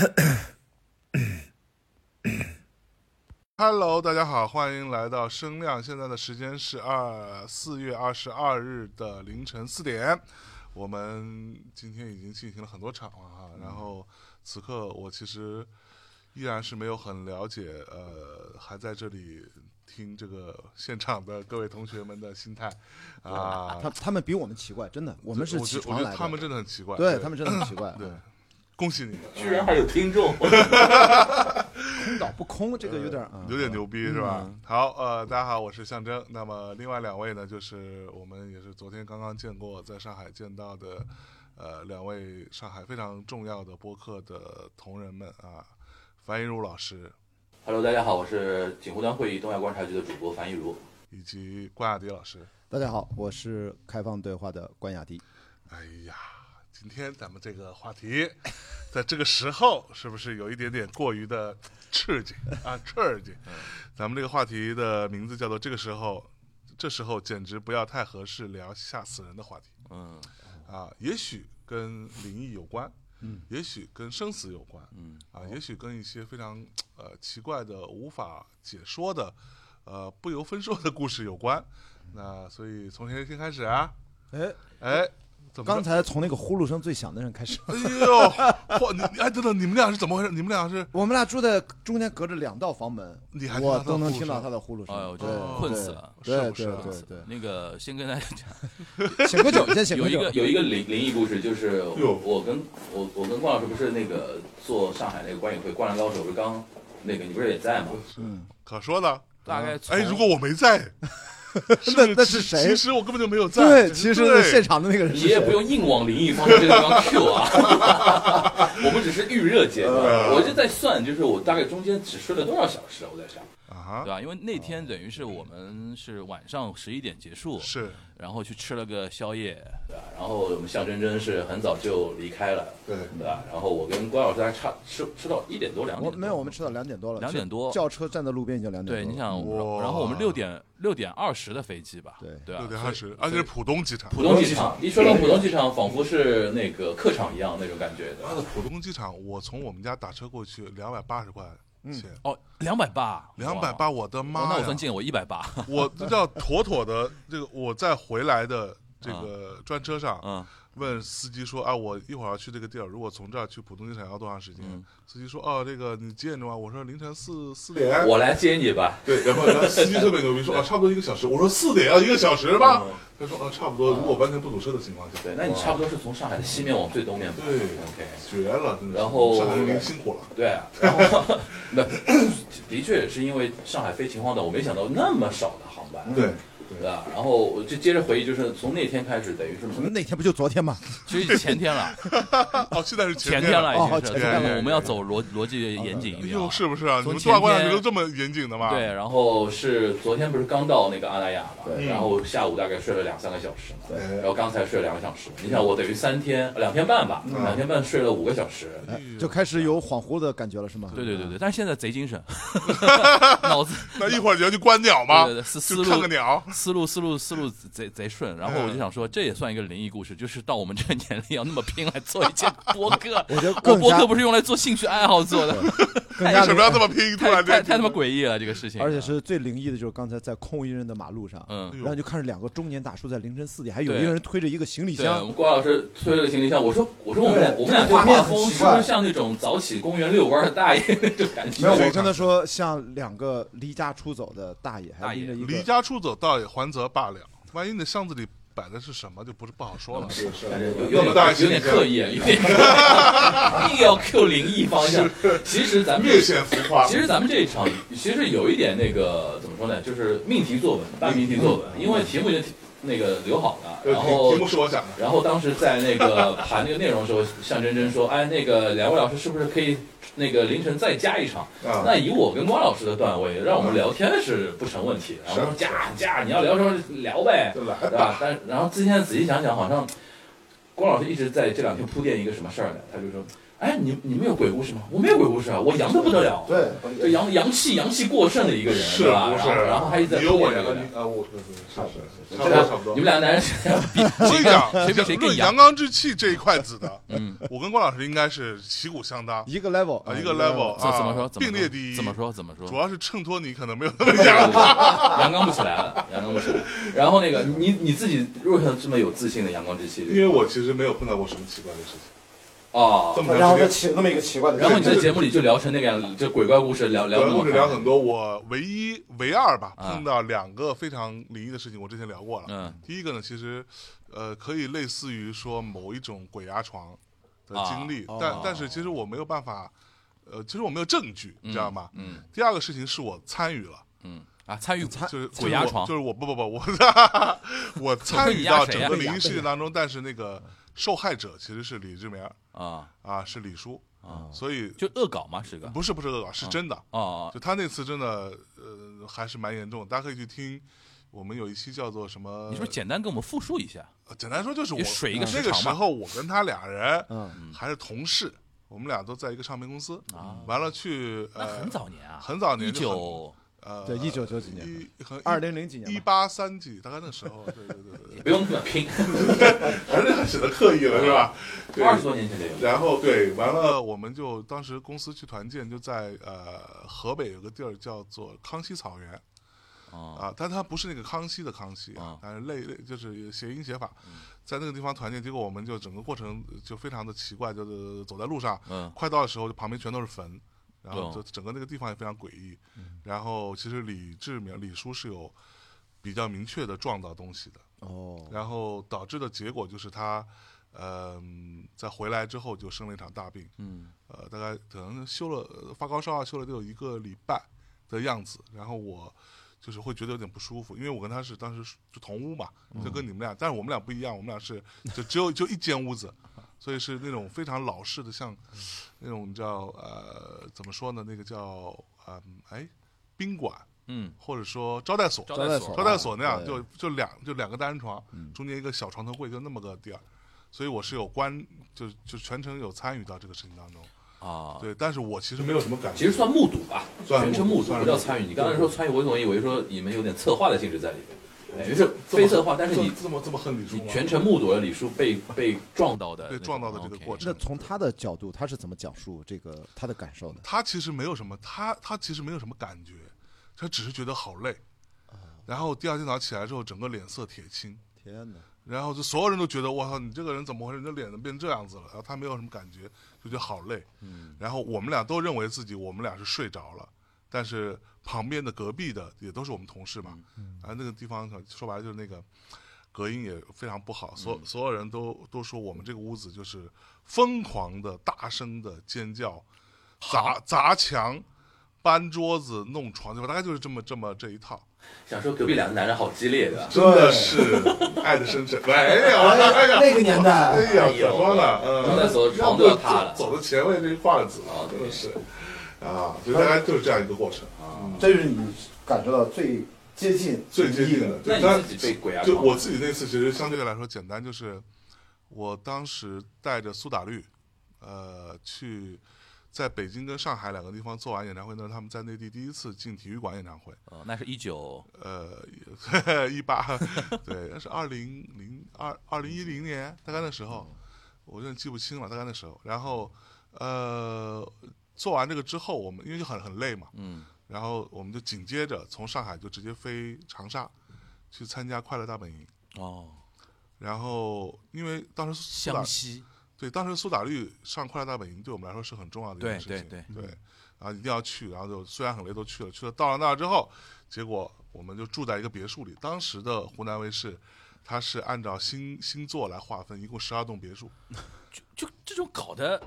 Hello，大家好，欢迎来到声量。现在的时间是二四月二十二日的凌晨四点。我们今天已经进行了很多场了哈，然后此刻我其实依然是没有很了解，呃，还在这里听这个现场的各位同学们的心态啊。他他们比我们奇怪，真的，我们是我觉得我起床来他们真的很奇怪，对他们真的很奇怪。对嗯，恭喜你，居然还有听众，空岛不空，这个有点啊，有点牛逼是吧？嗯好，呃，大家好，我是象征。那么另外两位呢，就是我们也是昨天刚刚见过，在上海见到的，呃，两位上海非常重要的播客的同仁们啊，樊一茹老师 Hello，大家好，我是锦湖端会议东亚观察局的主播樊一茹。以及关雅迪老师。大家好，我是开放对话的关雅迪。哎呀，今天咱们这个话题，在这个时候是不是有一点点过于的刺激啊？刺激！咱们这个话题的名字叫做“这个时候”，这时候简直不要太合适聊吓死人的话题嗯啊！也许跟灵异有关，嗯，也许跟生死有关，嗯啊，也许跟一些非常呃奇怪的、无法解说的、呃不由分说的故事有关。那所以从谁先开始啊？哎，哎，怎么刚才从那个呼噜声最响的人开始。哎呦，嚯！你哎，等等，你们俩是怎么回事？你们俩是我们俩住在中间，隔着两道房门，你还我都能听到他的呼噜声。哎呦，对这哦困死了。对对是不是啊对对那个先跟大家讲，对，醒个酒，先醒有一个酒。有一个灵灵异故事，就是我跟我我跟关老师不是那个做上海那个观影会《灌篮高手》，不是刚那个你不是也在吗？嗯，可说呢。大概哎，如果我没在，那是那是谁 其实我根本就没有在。对，其实现场的那个人？你也不用硬往灵异方向这个地方 Q 啊，我们只是预热阶段。嗯我就在算，就是我大概中间只睡了多少小时，我在想，啊对，吧？因为那天等于是我们是晚上十一点结束，是然后去吃了个宵夜，对吧？然后我们向真真是很早就离开了，对对吧？然后我跟关老师还差吃吃到一点多两点多，没有，我们吃到两点多了。两点多轿车站在路边已经两点对，多了。对你想，我然后我们六点六点二十的飞机吧，对对吧？六点二十，而且是浦东机场。浦东机场，一说到浦东机场，仿佛是那个客场一样那种感觉的。他的浦东机场，我从我们家打车过去两百八十块钱，哦，两百八，两百八，我的哦妈呀！那我算近，我一百八，我这叫妥妥的这个，我在回来的这个专车上，嗯，问司机说啊，我一会儿要去这个地儿，如果从这儿去浦东机场要多长时间？嗯司机说哦，这个你几点钟啊？我说凌晨四四点。我来接你吧。对，然后然后司机特别牛逼，说啊，差不多一个小时。我说四点啊，一个小时吧。他说啊，差不多，如果完全不堵车的情况下。对，那你差不多是从上海的西面往最东面吧。对，OK。绝了，真的。然后上海人民辛苦了。对啊，然后 那 的确是因为上海飞秦皇岛，我没想到那么少的航班，对，对吧？然后我就接着回忆，就是从那天开始，等于是什么那天不就昨天吗？其实前天了，哦，现在是前天天了已经是，哦前天了对我们要走逻逻辑严谨一点啊。是不是啊？你从们东亚观察前天局都这么严谨的吗？对，然后是昨天不是刚到那个阿那亚嘛，对然后下午大概睡了两三个小时嘛，对然后刚才睡了两个小时。你想我等于三天两天半吧，嗯两天半睡了五个小时。哎，就开始有恍惚的感觉了，是吗？对对对对，但是现在贼精神，脑子那一会儿你要去观鸟吗？对对对思思去路看个鸟。思路思路思路贼贼顺，然后我就想说，这也算一个灵异故事，就是到我们这个年龄要那么拼来做一件 播客。我觉得我播客不是用来做兴趣爱好做的，为什么要这么拼？突太然间太太他妈诡异了这个事情。而且是最灵异的，就是刚才在空无一人的马路上，嗯，然后就看着两个中年大叔在凌晨四点，还有一个人推着一个行李箱，们郭老师推了个行李箱，我说我说我们俩我们俩这画面风是不是像那种早起公园遛弯的大爷那种感觉？没有，我跟他说像两个离家出走的大爷，还大爷离拎着一个离。家出走，倒也还则罢了。万一你的箱子里摆的是什么，就不是不好说了。是是有那么大有点有点刻意，有点 硬要 Q 灵异方向。其实咱们略显浮夸。其实咱们这一场其实有一点那个怎么说呢，就是命题作文，大命题作文，因为题目已经那个留好的，然后题目是我讲的。然后当时在那个 盘那个内容的时候，向真真说，哎，那个两位老师是不是可以那个凌晨再加一场？啊，那以我跟关老师的段位，让我们聊天是不成问题。然后说加加，你要聊什么聊呗，就来对吧？但然后今天仔细想想，好像关老师一直在这两天铺垫一个什么事儿呢？他就说，哎，你你们有鬼故事吗？我没有鬼故事啊，我阳的不得了。对，就阳阳气阳气过剩的一个人，是对吧？是？然后然后还一直在你有我两个阳刚，呃，我是是是是，差不多差不多你。们两个男人比我跟你讲，谁比谁更阳论阳刚之气这一块子的，嗯，我跟关老师应该是旗鼓相当一个 level 啊，一个 level 啊，怎怎么说？怎么说并列第一。怎么？说？怎么说？主要是衬托你可能没有那么阳刚。阳刚不起来了，阳刚不起来。然后那个你你自己为什么这么有自信的阳光之气？因为我其实没有碰到过什么奇怪的事情，哦。这，么然后他长时间。起那么一个奇怪的，然后你在节目里就聊成那个样子，就鬼怪故事聊聊聊那么故事聊很多，我唯一唯二吧啊。碰到两个非常灵异的事情，我之前聊过了。嗯。第一个呢，其实呃可以类似于说某一种鬼压床的经历，啊。但哦。但是其实我没有办法，呃，其实我没有证据，你知道吗？嗯。第二个事情是我参与了，嗯。啊，参与就是鬼压床就是我就是我不不不我我参与到整个灵异事件当中，但是那个受害者其实是李志明啊啊，是李叔，啊，所以就恶搞嘛，是个不是不是恶搞，是真的。哦就他那次真的呃还是蛮严重的，大家可以去听。我们有一期叫做什么？你是不是简单跟我们复述一下？呃简单说就是我水一个那个时候我跟他俩人嗯，还是同事，我们俩都在一个唱片公司。啊完了去呃那很早年啊，很早年一就呃对一九九几年一和二零零几年，一八三几，大概那时候，对对对对，不用那么拼，反正显得刻意了是吧？二十多年前这个。然后对，完了我们就当时公司去团建，就在呃河北有个地儿叫做康熙草原啊啊，但它不是那个康熙的康熙啊啊，但是类类就是谐音写法，在那个地方团建，结果我们就整个过程就非常的奇怪，就是走在路上，嗯。快到的时候，就旁边全都是坟，然后哦就整个那个地方也非常诡异。然后其实李志明李叔是有比较明确的撞到东西的，哦，然后导致的结果就是他，嗯、在回来之后就生了一场大病，嗯呃，大概可能休了呃发高烧啊，休了得有一个礼拜的样子。然后我就是会觉得有点不舒服，因为我跟他是当时就同屋嘛，就跟你们俩，但是我们俩不一样，我们俩是就只有就一间屋子，所以是那种非常老式的，像那种叫呃怎么说呢？那个叫嗯哎宾馆嗯，或者说招待所，招待所招待所那样，就就两就两个单人床，中间一个小床头柜，就那么个地儿。所以我是有关，就就全程有参与到这个事情当中。啊，对，但是我其实没有什么感觉。其实算目睹吧，算全程目睹，算不叫参与。你刚才说参与，我总以为说你们有点策划的性质在里面，哎，就是非策划，但是你这么这么恨李叔吗？你全程目睹了李叔被 被撞到的被撞到的这个过程那从他的角度，他是怎么讲述这个他的感受的？他其实没有什么，他他其实没有什么感觉，他只是觉得好累。然后第二天早上起来之后，整个脸色铁青，天哪！然后就所有人都觉得我操，你这个人怎么回事？你的脸怎么变这样子了？然后他没有什么感觉，就觉得好累。嗯然后我们俩都认为自己我们俩是睡着了，但是旁边的隔壁的也都是我们同事嘛，嗯啊，那个地方说白了就是那个隔音也非常不好，嗯。所所有人都都说我们这个屋子就是疯狂的大声的尖叫，砸砸墙。搬桌子、弄床，对吧？大概就是这么这么这一套，想说隔壁两个男人好激烈的，真的是 爱的深沉。没有，哎呀，那个年代，哎呀，怎么说呢？嗯，刚才走床都要塌了。走走的前卫这一块子啊，真的是啊，所以大概就是这样一个过程。啊，这是你感受到最接近最接近的。那就他你自己被鬼压床，就我自己那次其实相对来说简单，就是我当时带着苏打绿，呃，去在北京跟上海两个地方做完演唱会，那是他们在内地第一次进体育馆演唱会，哦，那是一九呃，一八，对，那是二零零二二零一零年，大概那时候，我有点记不清了，大概那时候。然后，呃，做完这个之后，我们因为就很很累嘛，嗯。然后我们就紧接着从上海就直接飞长沙，去参加快乐大本营。哦，然后，因为当时湘西。对当时苏打绿上快乐大本营对我们来说是很重要的一件对事情，对对，然后一定要去，然后就虽然很累都去了，去了到了那儿之后，结果我们就住在一个别墅里。当时的湖南卫视，它是按照星星座来划分，一共十二栋别墅，就就这种搞得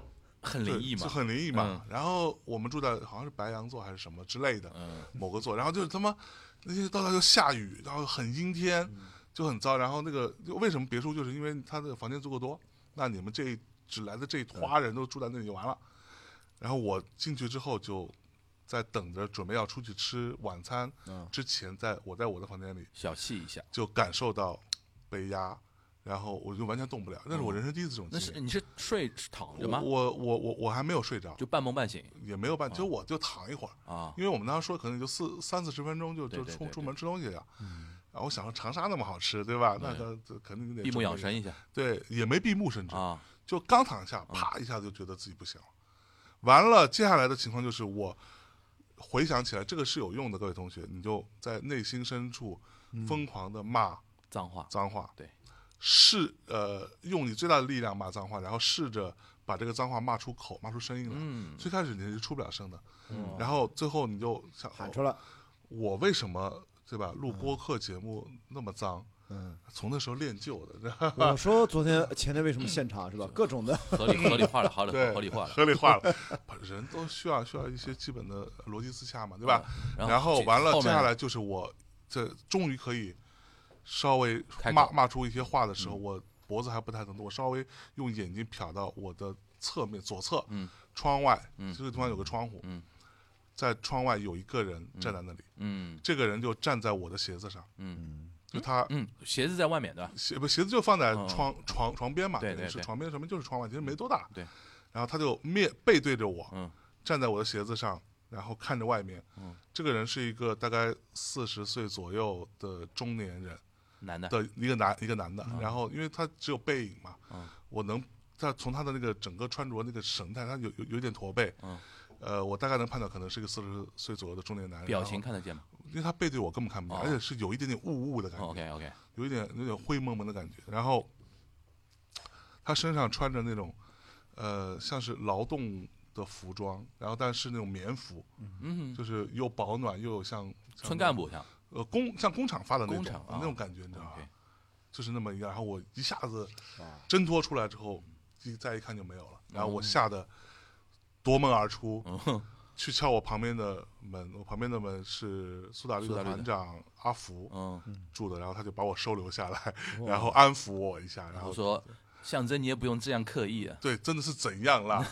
很灵异嘛就嘛，很灵异嘛。然后我们住在好像是白羊座还是什么之类的嗯某个座，然后就是他妈那些到那就下雨，然后很阴天，嗯就很糟。然后那个就为什么别墅，就是因为他的房间足够多，那你们这只来的这一坨人都住在那里就完了。然后我进去之后就在等着准备要出去吃晚餐嗯之前，在我在我的房间里小憩一下，就感受到被压，然后我就完全动不了，那是我人生第一次这种那。是你是睡躺着吗？我我我我还没有睡着，就半梦半醒也没有半，就我就躺一会儿，啊？因为我们当时说可能就四三四十分钟就就出出门吃东西了。然后我想说长沙那么好吃，对吧？那个这肯定得闭目。养神一下对，也没闭目，甚至啊！就刚躺下，啪一下就觉得自己不行了。完了，接下来的情况就是我回想起来，这个是有用的，各位同学，你就在内心深处疯狂的骂脏话脏话，对，试呃用你最大的力量骂脏话，然后试着把这个脏话骂出口，骂出声音来。嗯最开始你是出不了声的，嗯然后最后你就想喊出来，我为什么对吧？录播客节目那么脏，嗯，从那时候练就的，我说昨天前天为什么现场是吧？各种的，合理合理化了，好 了对，合理化了，合理化了。人都需要需要一些基本的逻辑自洽嘛，对吧？然然后完了，接下来就是我这终于可以稍微骂骂出一些话的时候，我脖子还不太疼痛，我稍微用眼睛瞟到我的侧面左侧，嗯。窗外，嗯。这个地方有个窗户，嗯。在窗外有一个人站在那里，嗯。这个人就站在我的鞋子上，嗯。就他嗯，鞋子在外面对吧，鞋不鞋子就放在嗯。床床床边嘛，对对是床边什么就是窗外，其实没多大。对。然后他就面背对着我，嗯。站在我的鞋子上，然后看着外面。嗯。这个人是一个大概四十岁左右的中年人男的，的一个男一个男的，然后因为他只有背影嘛，嗯我能他从他的那个整个穿着那个神态，他有有有点驼背。嗯。呃，我大概能判断可能是一个四十岁左右的中年男人。表情看得见吗？因为他背对我根本看不见，哦而且是有一点点雾雾的感觉。OK OK，有一点有点灰蒙蒙的感觉。然后他身上穿着那种呃像是劳动的服装，然后但是那种棉服，嗯，就是又保暖又有像像村干部像呃工像工厂发的那种那种感觉，你知道吧？就是那么一个，然后我一下子啊挣脱出来之后，一再一看就没有了，然后哦我吓得夺门而出，嗯去敲我旁边的门，我旁边的门是苏打绿的团长阿福嗯，住的，然后他就把我收留下来，然后安抚我一下，然后然后说象征你也不用这样刻意啊。对，真的是怎样啦？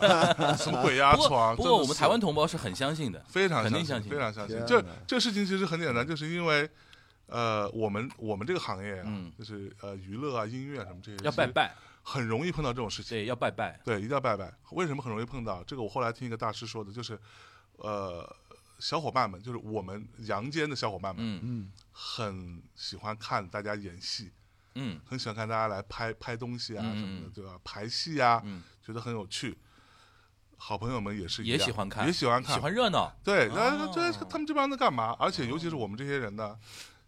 什么鬼压不过床？不过我们台湾同胞是很相信的，非常肯定相信，非常相信。这这事情其实很简单，就是因为呃，我们我们这个行业啊，嗯就是呃娱乐啊、音乐啊什么这些，要拜，拜，很容易碰到这种事情。对，要拜拜，对，一定要拜拜。为什么很容易碰到？这个我后来听一个大师说的，就是呃，小伙伴们，就是我们阳间的小伙伴们，嗯嗯，很喜欢看大家演戏，嗯很喜欢看大家来拍拍东西啊嗯什么的嗯，对吧？排戏啊，嗯，觉得很有趣。好朋友们也是一也样喜欢看，也喜欢看，喜欢热闹，对，哦那这他们这帮人在干嘛？而且尤其是我们这些人呢，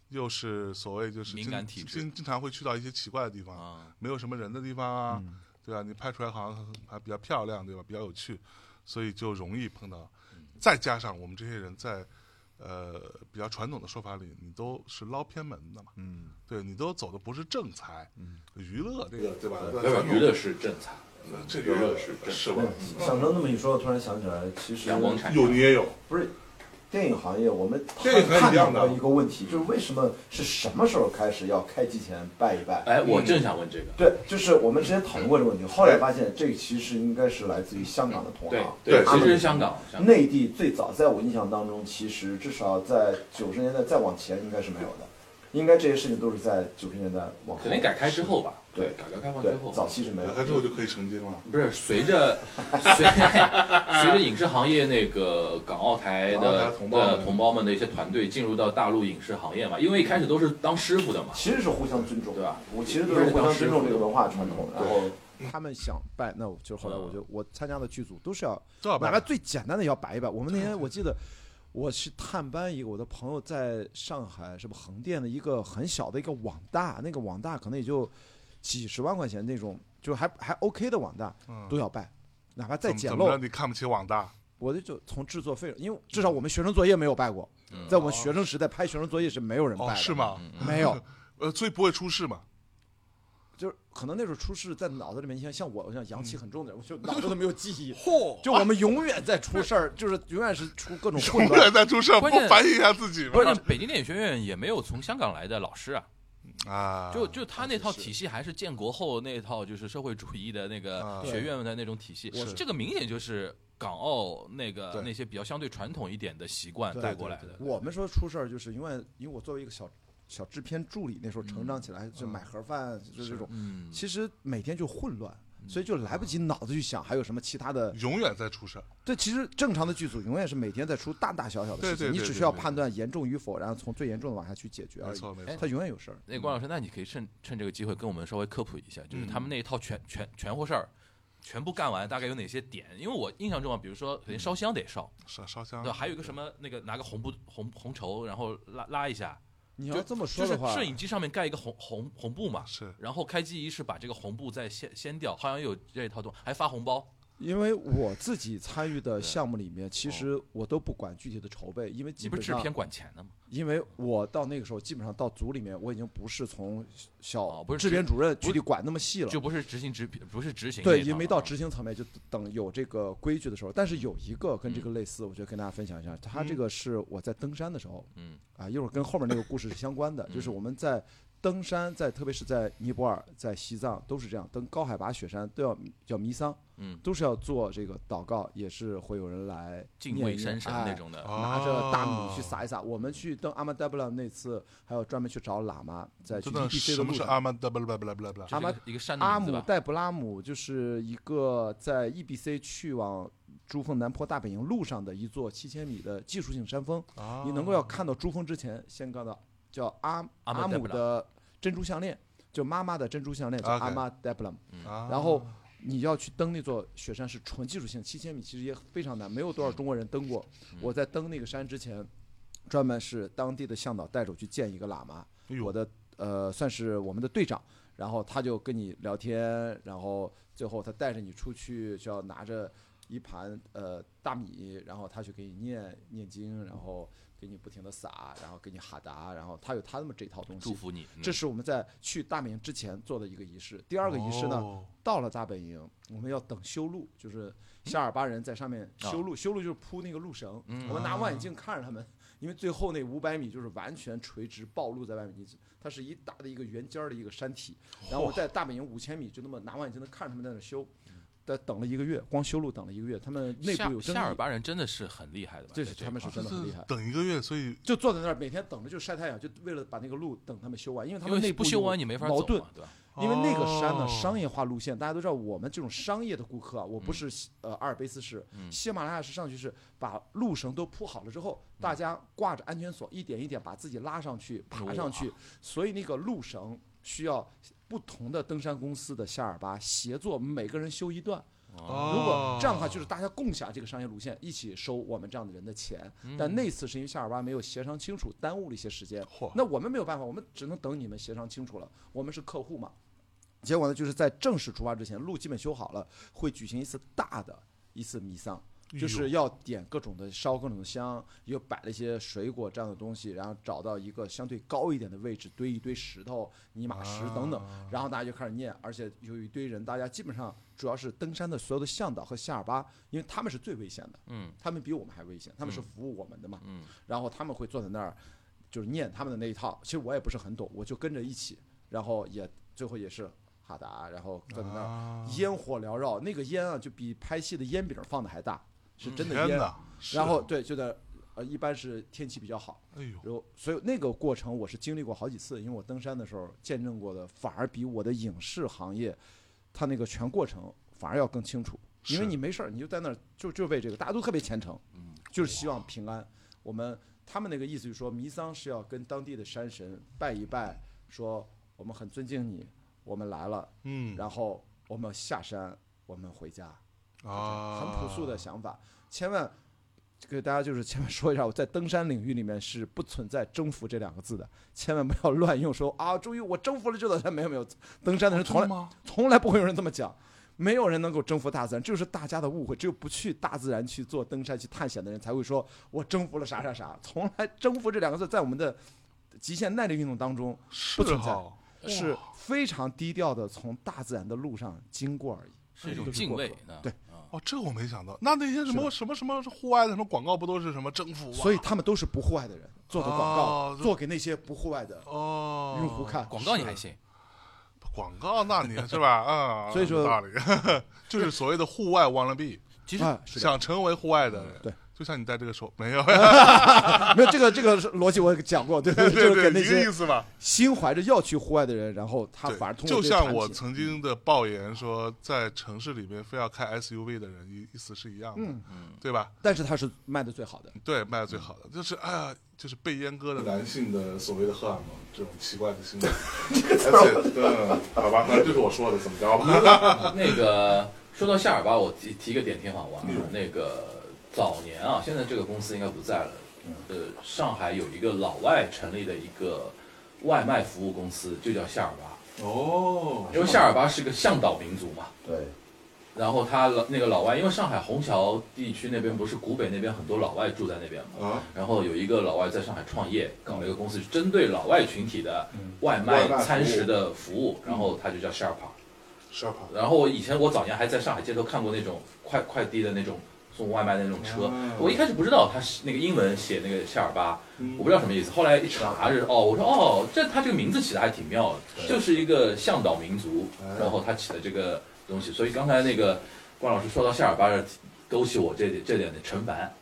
又是所谓就是敏经感体质经经常会去到一些奇怪的地方，啊，没有什么人的地方啊，嗯对吧？你拍出来好像还比较漂亮，对吧？比较有趣，所以就容易碰到。嗯再加上我们这些人在呃比较传统的说法里，你都是捞偏门的嘛，嗯，对你都走的不是正财，嗯，娱乐这个对吧？娱乐是正财，这娱乐是正是吧？象征那么一说，我突然想起来，其实阳光产有你也有，不是电影行业，我们探讨到一个问题，就是为什么是什么时候开始要开机前拜一拜？哎，我正想问这个。对，就是我们之前讨论过这个问题，后来发现这个其实应该是来自于香港的同行。对其实是香港，香港内地最早在我印象当中，其实至少在九十年代再往前应该是没有的，应该这些事情都是在九十年代往后。肯定改开之后吧？对改革开放之，后，早期是没有改革。开之后就可以成精了。不是随着 随随着影视行业那个港澳台的同胞们的同胞们的一些团队进入到大陆影视行业嘛，因为一开始都是当师傅的嘛，其实是互相尊重，对吧？我其实都是互相尊重这个文化传统，然后他们想拜，那我就后来我就我参加的剧组都是要这哪怕最简单的也要摆一摆。我们那天我记得我去探班一个我的朋友在上海是不横店的一个很小的一个网大，那个网大可能也就几十万块钱那种，就还还 OK 的网大嗯都要拜，哪怕再简怎么怎么着陋，你看不起网大？我就就从制作费，因为至少我们学生作业没有拜过，嗯在我们学生时代拍学生作业是没有人拜哦，的，是吗？嗯没有。呃，所以不会出事嘛？就是可能那时候出事在脑子里面，你像像我，我像阳气很重的人，我就脑子都没有记忆。嚯就我们永远在出事儿，就是永远是出各种混永远。在出事儿，不反省一下自己吗？关键北京电影学院也没有从香港来的老师啊，啊，就就他那套体系还是建国后那套就是社会主义的那个啊学院的那种体系是，这个明显就是港澳那个那些比较相对传统一点的习惯带过来的。我们说出事儿，就是因为因为我作为一个小小制片助理，那时候成长起来就买盒饭，就是这种。嗯，其实每天就混乱，所以就来不及脑子去想还有什么其他的。永远在出事儿。对，其实正常的剧组永远是每天在出大大小小的事情，你只需要判断严重与否，然后从最严重的往下去解决而已。没错没哎错他。永远有事儿。那关老师，那你可以趁趁这个机会跟我们稍微科普一下，就是嗯他们那一套全全全乎事儿，全部干完大概有哪些点？因为我印象中啊，比如说肯定烧香得烧，烧烧香对？还有一个什么那个拿个红布红红绸，然后拉拉一下，你要这么就是说的话，摄影机上面盖一个红红红布嘛，是然后开机仪式把这个红布再掀掀掉，好像有这一套动，还发红包。因为我自己参与的项目里面，其实我都不管具体的筹备，因为基本上你不是制片管钱的吗？因为我到那个时候，基本上到组里面，我已经不是从小哦不是制片主任具体管那么细了就。不是执行执不是执行对，一套因为到啊执行层面，就等有这个规矩的时候。但是有一个跟这嗯个类似，我觉得跟大家分享一下。它这个是我在登山的时候嗯啊，一会儿跟后面那个故事是相关的，就是嗯我们在登山，在特别是在尼泊尔、在西藏都是这样，登高海拔雪山都要叫弥桑，嗯，都是要做这个祷告，也是会有人来敬念一念畏山神哎那种的。拿着大米去哦撒一撒。我们去登阿曼达布拉那次，还有专门去找喇嘛，在去真的 EBC 什么是的路上。阿曼达布拉布拉布拉布拉？就是一个山阿。姆代布拉姆就是一个在 EBC 去往珠峰南坡大本营路上的一座七千米的技术性山峰。啊你能够要看到珠峰之前，先看到叫阿阿阿姆的珍珠项链，就妈妈的珍珠项链叫阿玛德布拉姆。啊。然后你要去登那座雪山是纯技术性，七千米其实也非常难，没有多少中国人登过。我在登那个山之前，专门是当地的向导带着我去见一个喇嘛，哎我的呃算是我们的队长，然后他就跟你聊天，然后最后他带着你出去，就要拿着一盘呃大米，然后他去给你念念经，然后给你不停的撒，然后给你哈达，然后他有他那么这套东西。祝福你。嗯这是我们在去大本营之前做的一个仪式。第二个仪式呢，哦到了大本营，我们要等修路，就是夏尔巴人在上面修路，修路就是铺那个路绳。嗯我们拿望远镜看着他们，因为最后那五百米就是完全垂直暴露在外面，你它是一大的一个圆尖儿的一个山体。然后我在大本营五千米就那么拿望远镜能看着他们在那修，但等了一个月，光修路等了一个月，他们内部有争议。夏夏尔巴人真的是很厉害的吧？这是他们是真的很厉害，等一个月，所以就坐在那儿每天等着就晒太阳，就为了把那个路等他们修完，因为他们内部修完你没法矛盾，对吧？因为那个山呢，哦商业化路线，大家都知道，我们这种商业的顾客啊，我不是西呃阿尔卑斯市，嗯喜马拉雅是上去是把路绳都铺好了之后，嗯大家挂着安全锁，一点一点把自己拉上去、爬上去，所以那个路绳需要不同的登山公司的夏尔巴协作，每个人修一段。哦如果这样的话，就是大家共享这个商业路线，一起收我们这样的人的钱。嗯但那次是因为夏尔巴没有协商清楚，耽误了一些时间。嚯那我们没有办法，我们只能等你们协商清楚了。我们是客户嘛。结果呢，就是在正式出发之前，路基本修好了，会举行一次大的一次弥撒，就是要点各种的烧各种的香，又摆了一些水果这样的东西，然后找到一个相对高一点的位置，堆一堆石头、泥马石等等，然后大家就开始念，而且有一堆人，大家基本上主要是登山的所有的向导和夏尔巴，因为他们是最危险的，嗯。他们比我们还危险，他们是服务我们的嘛，嗯。然后他们会坐在那儿，就是念他们的那一套。其实我也不是很懂，我就跟着一起，然后也最后也是哈达，然后坐在那儿，啊。烟火缭绕，那个烟啊就比拍戏的烟饼放的还大，是真的烟。天哪！是然后对，就在呃，一般是天气比较好，哎呦，然后所以那个过程我是经历过好几次，因为我登山的时候见证过的，反而比我的影视行业，它那个全过程反而要更清楚，因为你没事儿，你就在那儿就就为这个，大家都特别虔诚，嗯，就是希望平安。我们他们那个意思就是说，弥桑是要跟当地的山神拜一拜，说我们很尊敬你，我们来了，嗯然后我们下山，我们回家，啊，很朴素的想法，千万给大家就是千万说一下，我在登山领域里面是不存在征服这两个字的，千万不要乱用说啊，终于我征服了这座山，没有没有，登山的人从来？从来不会有人这么讲。没有人能够征服大自然，这就是大家的误会。只有不去大自然去做登山、去探险的人，才会说“我征服了啥啥啥”。从来征服这两个字，在我们的极限耐力运动当中是不存在哈，是非常低调的，从大自然的路上经过而已。是一种敬畏的。对啊，哦，这我没想到。那那些什么什么什么户外的什么广告不都是什么征服啊？所以他们都是不户外的人做的广告，哦做给那些不户外的哦，用户看。广告你还信？广告，那你是吧？啊，所以说有道理，就是所谓的户外 wanna be，其实想成为户外的人，对，就像你戴这个手 没有，没有这个这个逻辑我讲过，对对 就是对，一个给那些意思吧。心怀着要去户外的人，然后他反而通过就像我曾经的爆言说，在城市里面非要开 SUV 的人，意意思是一样的，嗯嗯对吧？但是他是卖的最好的。对，卖的最好的就是哎呀，就是被阉割的男性的所谓的荷尔蒙这种奇怪的心理。而且，嗯，好吧，那就是我说的，怎么着吧？那个说到夏尔巴，我提提个点挺好玩的。那个早年啊，现在这个公司应该不在了。呃，上海有一个老外成立的一个外卖服务公司，就叫夏尔巴。哦，因为夏尔巴是个向导民族嘛，对，然后他老那个老外，因为上海虹桥地区那边不是古北那边很多老外住在那边嘛，啊，然后有一个老外在上海创业，搞了一个公司，针对老外群体的外卖餐食的服务，然后他就叫 Sharpa。是啊，然后我以前我早年还在上海街头看过那种快快递的那种送外卖的那种车哦，我一开始不知道他是那个英文写那个夏尔巴，嗯我不知道什么意思。后来一查是哦，我说哦，这他这个名字起的还挺妙的，就是一个向导民族哎，然后他起的这个东西。所以刚才那个关老师说到夏尔巴这，勾起我这点这点的陈凡。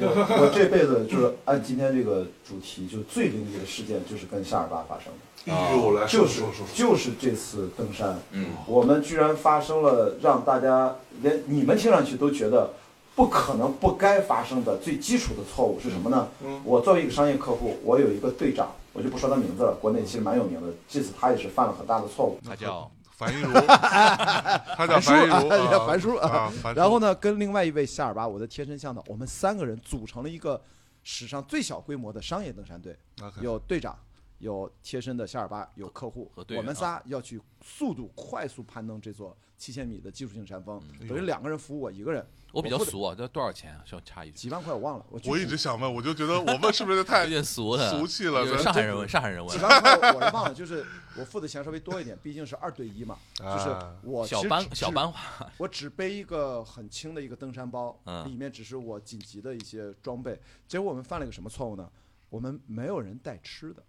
我我这辈子就是按今天这个主题，就最灵异的事件就是跟夏尔巴发生的，哎呦，来就是就是这次登山，嗯，我们居然发生了让大家连你们听上去都觉得不可能、不该发生的最基础的错误是什么呢？嗯。我作为一个商业客户，我有一个队长，我就不说他名字了，国内其实蛮有名的，这次他也是犯了很大的错误。他叫樊玉茹，他叫樊玉茹，樊叔啊樊叔啊啊，樊叔然后呢，跟另外一位夏尔巴，我的贴身向导，我们三个人组成了一个史上最小规模的商业登山队。有队长，有贴身的夏尔巴，有客户我们仨要去速度快速攀登这座七千米的技术性山峰，嗯等于两个人服务我一个人，我比较俗啊，这多少钱啊？需要差一句，几万块我忘了，我我一直想问，我就觉得我们是不是太有点俗了，俗气了上海人文，上海人文几。万块我是忘了，就是我付的钱稍微多一点，毕竟是二对一嘛，就是啊我其小班小班化，我只背一个很轻的一个登山包，嗯里面只是我紧急的一些装备。结果我们犯了一个什么错误呢？我们没有人带吃的，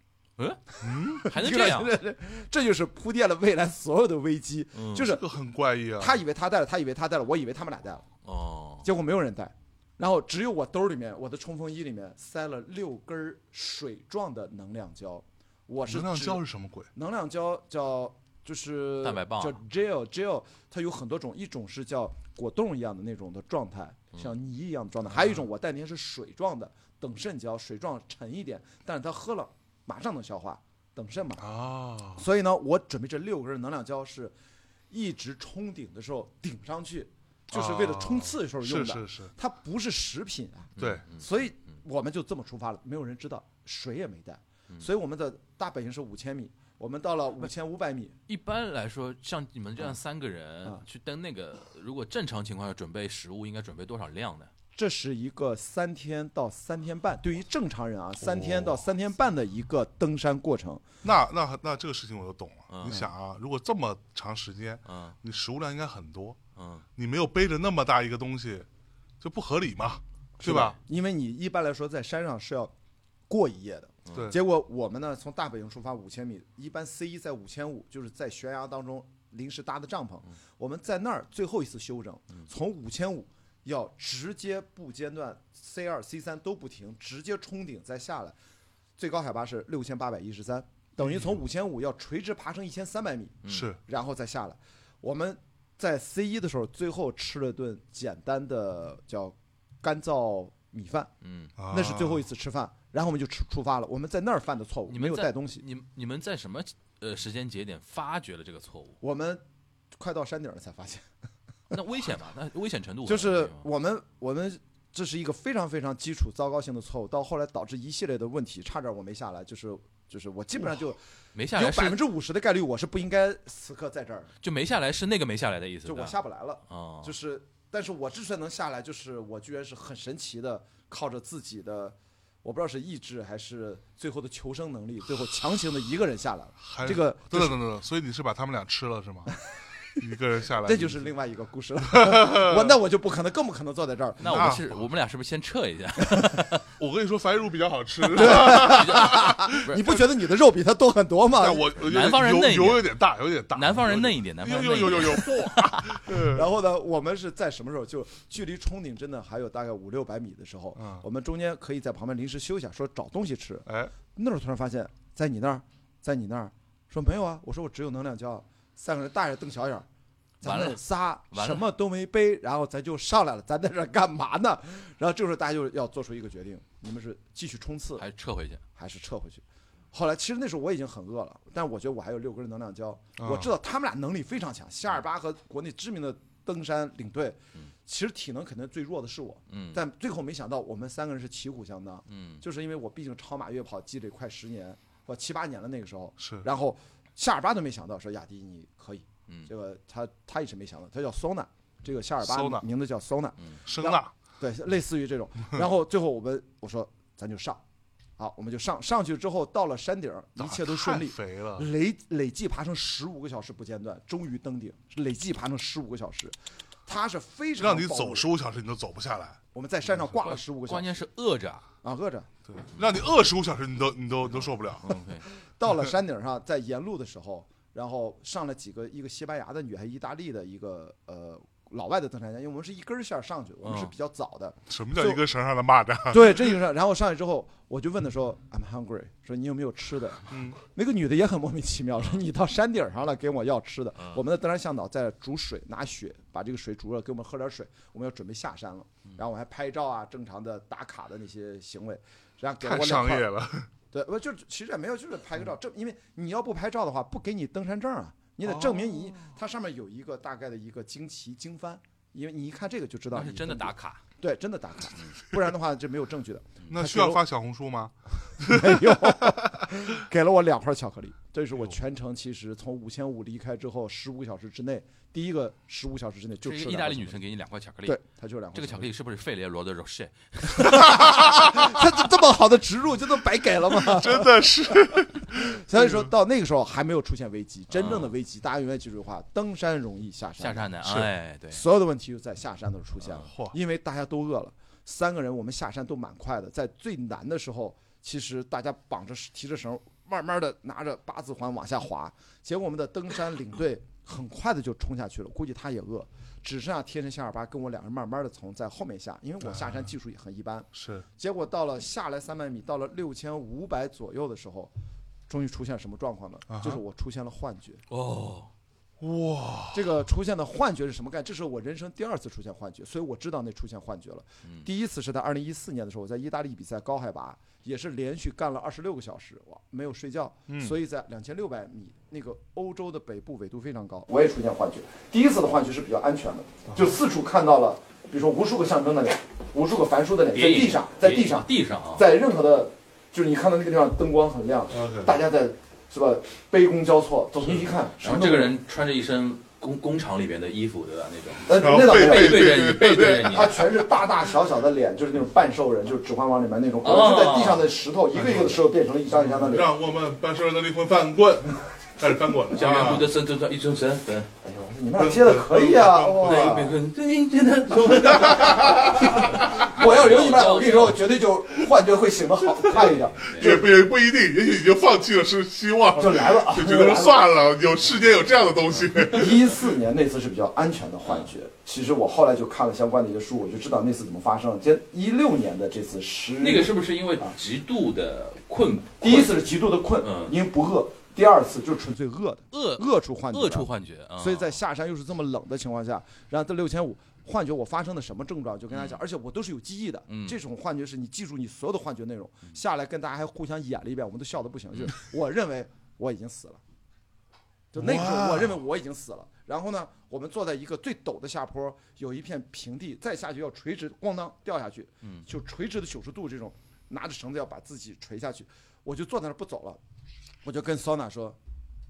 还能这样？这就是铺垫了未来所有的危机。嗯就是这个很怪异啊。他以为他带了，他以为他带了，我以为他们俩带了，哦，结果没有人带。然后只有我兜里面，我的冲锋衣里面塞了六根水状的能量胶。我是能量胶是什么鬼？能量胶叫就是蛋白棒叫 gel gel，它有很多种，一种是叫果冻一样的那种的状态，嗯像泥一样的状态，还有一种我带那些是水状的等渗胶，水状沉一点，但是它喝了马上能消化，等肾嘛。啊，所以呢，我准备这六根能量胶是一直冲顶的时候顶上去，就是为了冲刺的时候用的，是是是，它不是食品啊。对，所以我们就这么出发了，没有人知道，水也没带，所以我们的大本营是五千米，我们到了五千五百米，一般来说，像你们这样三个嗯人去登那个，如果正常情况下准备食物，应该准备多少量呢？这是一个三天到三天半，对于正常人啊，三天哦到三天半的一个登山过程。那那那这个事情我就懂了。嗯你想啊，如果这么长时间，嗯你食物量应该很多，嗯，你没有背着那么大一个东西，就不合理嘛，对吧？？因为你一般来说在山上是要过一夜的，对，结果我们呢从大本营出发五千米，一般 C 一在五千五，就是在悬崖当中临时搭的帐篷，我们在那儿最后一次休整，从五千五要直接不间断 C 二 C 三都不停，直接冲顶再下来，最高海拔是六千八百一十三，等于从五千五要垂直爬升一千三百米，是然后再下来。我们在 C 一的时候，最后吃了顿简单的叫干燥米饭，嗯，那是最后一次。吃饭，然后我们就出出发了。我们在那儿犯的错误，没你们在有带东西。你你们在什么呃时间节点发觉了这个错误？我们快到山顶了才发现，那危险吧？那危险程度就是我们我们这是一个非常非常基础糟糕性的错误，到后来导致一系列的问题，差点我没下来。就是就是我基本上就没下来有百分之五十的概率我是不应该此刻在这儿，就没下来是那个没下来的意思，就我下不来了。哦，就是，但是我之所以能下来，就是我居然是很神奇的，靠着自己的，我不知道是意志还是最后的求生能力，最后强行的一个人下来了。这个等就是等等等，所以你是把他们俩吃了是吗？一个人下来，这就是另外一个故事了。我那我就不可能，更不可能坐在这儿。那我们是我们俩是不是先撤一下？我跟你说，白肉比较好吃，你不觉得你的肉比他多很多吗但？我我南方人嫩一点油有点大，有点大，南方人嫩一点，南方有人嫩一点。有有有有，然后呢，我们是在什么时候？就距离冲顶真的还有大概五六百米的时候，嗯我们中间可以在旁边临时休息下，说找东西吃。哎，那时候突然发现，在你那儿，在你那儿，说没有啊，我说我只有能量胶，三个人大眼瞪小眼儿，咱完了们仨什么都没背，然后咱就上来了，咱在这干嘛呢？然后这时候大家就要做出一个决定，你们是继续冲刺还是撤回去？还是撤回去？后来其实那时候我已经很饿了，但我觉得我还有六根能量胶，啊我知道他们俩能力非常强，夏尔巴和国内知名的登山领队，其实体能肯定最弱的是我，嗯但最后没想到我们三个人是旗鼓相当，嗯，就是因为我毕竟超马越跑积累快十年或七八年了那个时候，是然后夏尔巴都没想到说雅迪你可以，嗯。这个他他一直没想到，他叫 Sona，这个夏尔巴名字叫 Sona，声呐，对，类似于这种。然后最后我们我说咱就上，好，我们就上。上去之后到了山顶，一切都顺利。太。肥了，累累计爬升十五个小时不间断，终于登顶，累计爬升十五个小时，他是非常让你走十五小时你都走不下来，我们在山上挂了十五个小时。关键是饿着。啊，饿着。对，让你饿十五小时你都你都你都受不了，嗯，对，到了山顶上，在沿路的时候，然后上了几个一个西班牙的女，孩意大利的一个呃老外的登山家，因为我们是一根线上去，我们是嗯比较早的。什么叫一根绳上的蚂蚱？对，这个上，然后上去之后，我就问他说：“I'm hungry，说你有没有吃的？”嗯，那个女的也很莫名其妙，说你到山顶上了，给我要吃的。嗯我们的登山向导在煮水，拿雪把这个水煮热，给我们喝点水。我们要准备下山了，嗯然后我还拍照啊，正常的打卡的那些行为，然后给我两块儿。商业了，对，我就其实也没有，就是拍个照，这，因为你要不拍照的话，不给你登山证啊，你得证明哦你，它上面有一个大概的一个经旗经幡。因为你一看这个就知道你那是真的打卡。对，真的打卡，不然的话就没有证据的。那需要发小红书吗？没有，给了我两块巧克力。这是我全程其实从五千五离开之后，十五个小时之内，第一个十五小时之内就是吃了意大利女生给你两块巧克力，对，她就两块这个巧克力是不是费列罗的 Roche？她这这么好的植入，就都白给了吗？真的是，所以说到那个时候还没有出现危机，真正的危机，大家永远记住一句话：登山容易下山下山难，是哎，对，所有的问题就在下山的时候出现了，嚯，因为大家都饿了。三个人我们下山都蛮快的，在最难的时候，其实大家绑着提着绳，慢慢的拿着八字环往下滑。结果我们的登山领队很快的就冲下去了，估计他也饿，只剩下天神夏尔巴跟我两个人慢慢的从在后面下，因为我下山技术也很一般。是结果到了下来三百米，到了六千五百左右的时候，终于出现什么状况呢？就是我出现了幻觉。哦，哇，这个出现的幻觉是什么概念？这是我人生第二次出现幻觉，所以我知道那出现幻觉了。嗯第一次是在二零一四年的时候，我在意大利比赛高海拔，也是连续干了二十六个小时，哇，没有睡觉，嗯所以在两千六百米那个欧洲的北部纬度非常高，我也出现幻觉。第一次的幻觉是比较安全的，就四处看到了，比如说无数个象征的脸，无数个繁书的脸，在地上，在地上，地上啊，在任何的，就是你看到那个地方灯光很亮大家在是吧杯弓交错，走进去一看，然后这个人穿着一身工工厂里边的衣服，对吧？那种呃然后背那倒没有。背对着你，背对着你，他全是大大小小的脸，就是那种半兽人，就是《指环王》里面那种，可哦能是在地上的石头，一个一个的石头变成了一张一张的脸。让我们半兽人的灵魂翻滚，开始翻滚了啊像原部！的身身一身身对，哎呦，你们俩接的可以啊！哇，每个人真的我要有你们俩，我跟你说，我绝对就幻觉会醒得好看一点，也不也不一定，也许已经放弃了是希望，就来了啊！就觉得算了，有世界有这样的东西。一四年那次是比较安全的幻觉，其实我后来就看了相关的一些书，我就知道那次怎么发生了。接一六年的这次失那个是不是因为极度的困？第一次是极度的困嗯，因为不饿；第二次就是纯粹饿的，饿饿出幻觉来了，饿出幻觉啊，所以在下山又是这么冷的情况下，然后这六千五，幻觉我发生的什么症状，就跟大家讲，而且我都是有记忆的。嗯。这种幻觉是你记住你所有的幻觉内容，下来跟大家还互相演了一遍，我们都笑得不行。就是我认为我已经死了，就那个时候我认为我已经死了。然后呢，我们坐在一个最陡的下坡，有一片平地，再下去要垂直，咣当掉下去，嗯。就垂直的九十度这种，拿着绳子要把自己垂下去，我就坐在那儿不走了，我就跟桑娜说，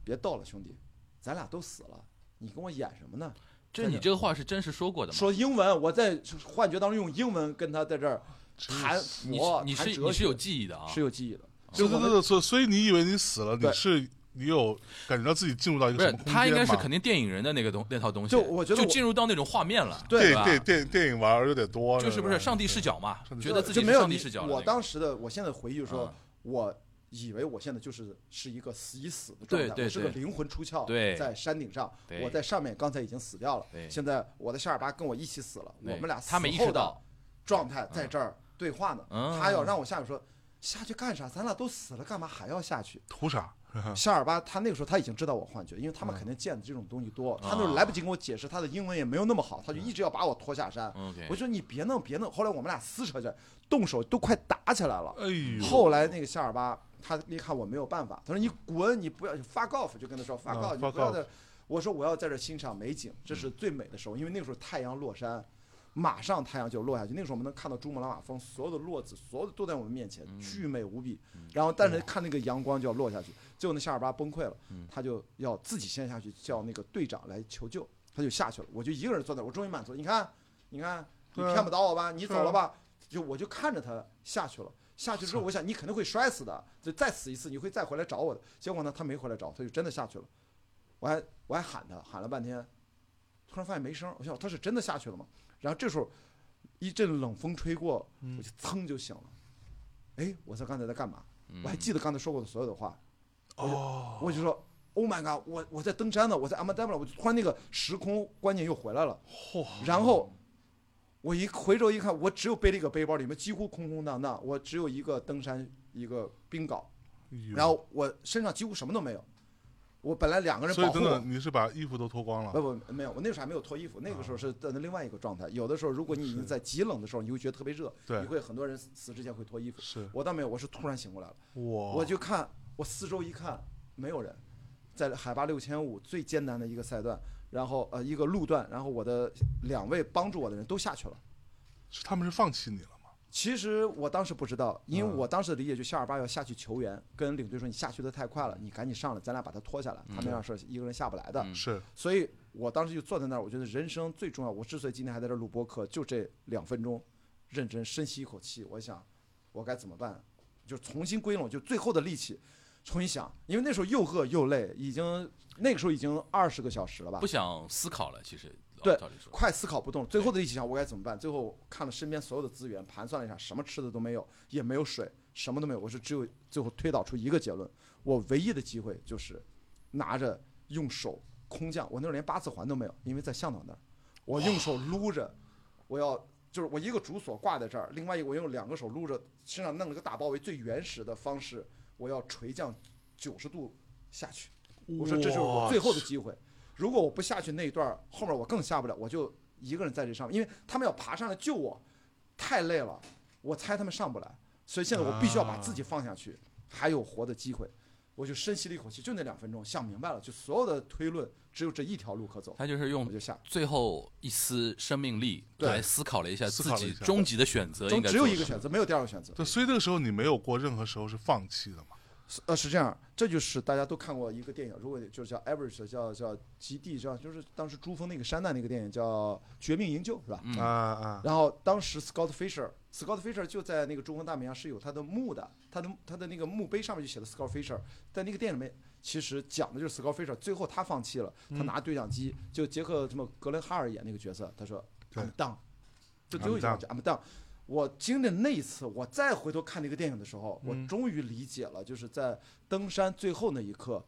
别逗了，兄弟，咱俩都死了，你跟我演什么呢？这你这个话是真实说过的吗？说英文，我在幻觉当中用英文跟他在这儿谈你佛，是你谈哲是你是有记忆的啊，是有记忆的。对对对对，所以所以你以为你死了，你是你有感觉到自己进入到一不是个什么空间他应该是肯定电影人的那个东那套东西，就我觉得就进入到那种画面了，对对？电电电影玩儿有点多，就是不是上帝视角嘛上？帝觉得自己没有上帝视角。我当时的，我现在回忆就是说嗯，我以为我现在就是是一个死已死的状态，对对对我是个灵魂出窍，对在山顶上，我在上面刚才已经死掉了，对现在我的夏尔巴跟我一起死了，我们俩他没意死后的识到，状态在这儿对话呢，嗯他要让我下去说。下去干啥？咱俩都死了，干嘛还要下去？图啥？夏尔巴他那个时候他已经知道我幻觉，因为他们嗯肯定见的这种东西多，啊他那时候来不及跟我解释，他的英文也没有那么好，他就一直要把我拖下山。我说你别弄别弄，后来我们俩撕扯着，动手都快打起来了。哎呦，后来那个夏尔巴他一看我没有办法，他说你滚，你不要 fuck off，就跟他说 fuck 啊 off，你不要在。我说我要在这欣赏美景，这是最美的时候，因为那个时候太阳落山，马上太阳就落下去，那个时候我们能看到珠穆朗玛峰所有的落子，所有的都在我们面前，巨美无比。然后但是看那个阳光就要落下去，最后那夏尔巴崩溃了，他就要自己先下去叫那个队长来求救，他就下去了，我就一个人坐那儿，我终于满足，你看，你看，你骗不倒我吧？你走了吧？就我就看着他下去了。下去之后，我想你肯定会摔死的，就再死一次，你会再回来找我的。结果呢，他没回来找，他就真的下去了。我还我还喊他，喊了半天，突然发现没声儿，我想他是真的下去了吗？然后这时候一阵冷风吹过，我就噌就醒了。哎，我在刚才在干嘛？我还记得刚才说过的所有的话，哦，我就说 Oh my god，我我在登山呢，我在阿曼达布了，我就突然那个时空观念又回来了。嚯，然后我一回头一看，我只有背了一个背包，里面几乎空空荡荡，我只有一个登山一个冰镐，然后我身上几乎什么都没有。我本来两个人保护所以等等，，你是把衣服都脱光了不不没有，我那时候还没有脱衣服，那个时候是在另外一个状态。有的时候，如果你已经在极冷的时候，你会觉得特别热，对你会很多人死之前会脱衣服。是我倒没有，我是突然醒过来了，哇，我就看我四周一看，没有人，在海拔六千五最艰难的一个赛段，然后呃一个路段，然后我的两位帮助我的人都下去了。是他们是放弃你了吗？其实我当时不知道，因为嗯我当时的理解就夏尔巴要下去求援，跟领队说你下去的太快了，你赶紧上来，咱俩把他拖下来。他那样是一个人下不来的，嗯是所以我当时就坐在那儿，我觉得人生最重要。我之所以今天还在这儿录播课，就这两分钟，认真深吸一口气，我想我该怎么办，就重新归拢，就最后的力气，重新想。因为那时候又饿又累，已经那个时候已经二十个小时了吧不，想思考了，其实对快思考不动。最后的力气想我该怎么办？最后看了身边所有的资源，盘算了一下，什么吃的都没有，也没有水，什么都没有。我是只有最后推导出一个结论：我唯一的机会就是拿着用手空降。我那时候连八字环都没有，因为在向导那儿，我用手撸着，我要就是我一个主锁挂在这儿，另外一个我用两个手撸着，身上弄了个大包围，最原始的方式，我要垂降九十度下去。我说这就是我最后的机会。如果我不下去那一段，后面我更下不了，我就一个人在这上面，因为他们要爬上来救我，太累了，我猜他们上不来，所以现在我必须要把自己放下去，还有活的机会。我就深吸了一口气，就那两分钟，想明白了，就所有的推论只有这一条路可走，他就是用就下。最后一丝生命力对来思考了一下自己终极的选择，只有一个选择，没有第二个选择。对，所以那个时候你没有过任何时候是放弃的嘛？是呃，是这样，这就是大家都看过一个电影，如果就是叫 Everest，叫叫极地，叫就是当时珠峰那个山难那个电影叫《绝命营救》，是吧？嗯。啊啊，然后当时 Scott Fisher，Scott Fisher 就在那个珠峰大本营是有他的墓的，他的他的那个墓碑上面就写了 Scott Fisher，在那个电影里面其实讲的就是 Scott Fisher，最后他放弃了，他拿对讲机，就杰克什么格伦哈尔演那个角色，他说对。I'm done，就最后一句话 I'm 叫 I'm done。我经历那一次，我再回头看那个电影的时候，我嗯终于理解了，就是在登山最后那一刻，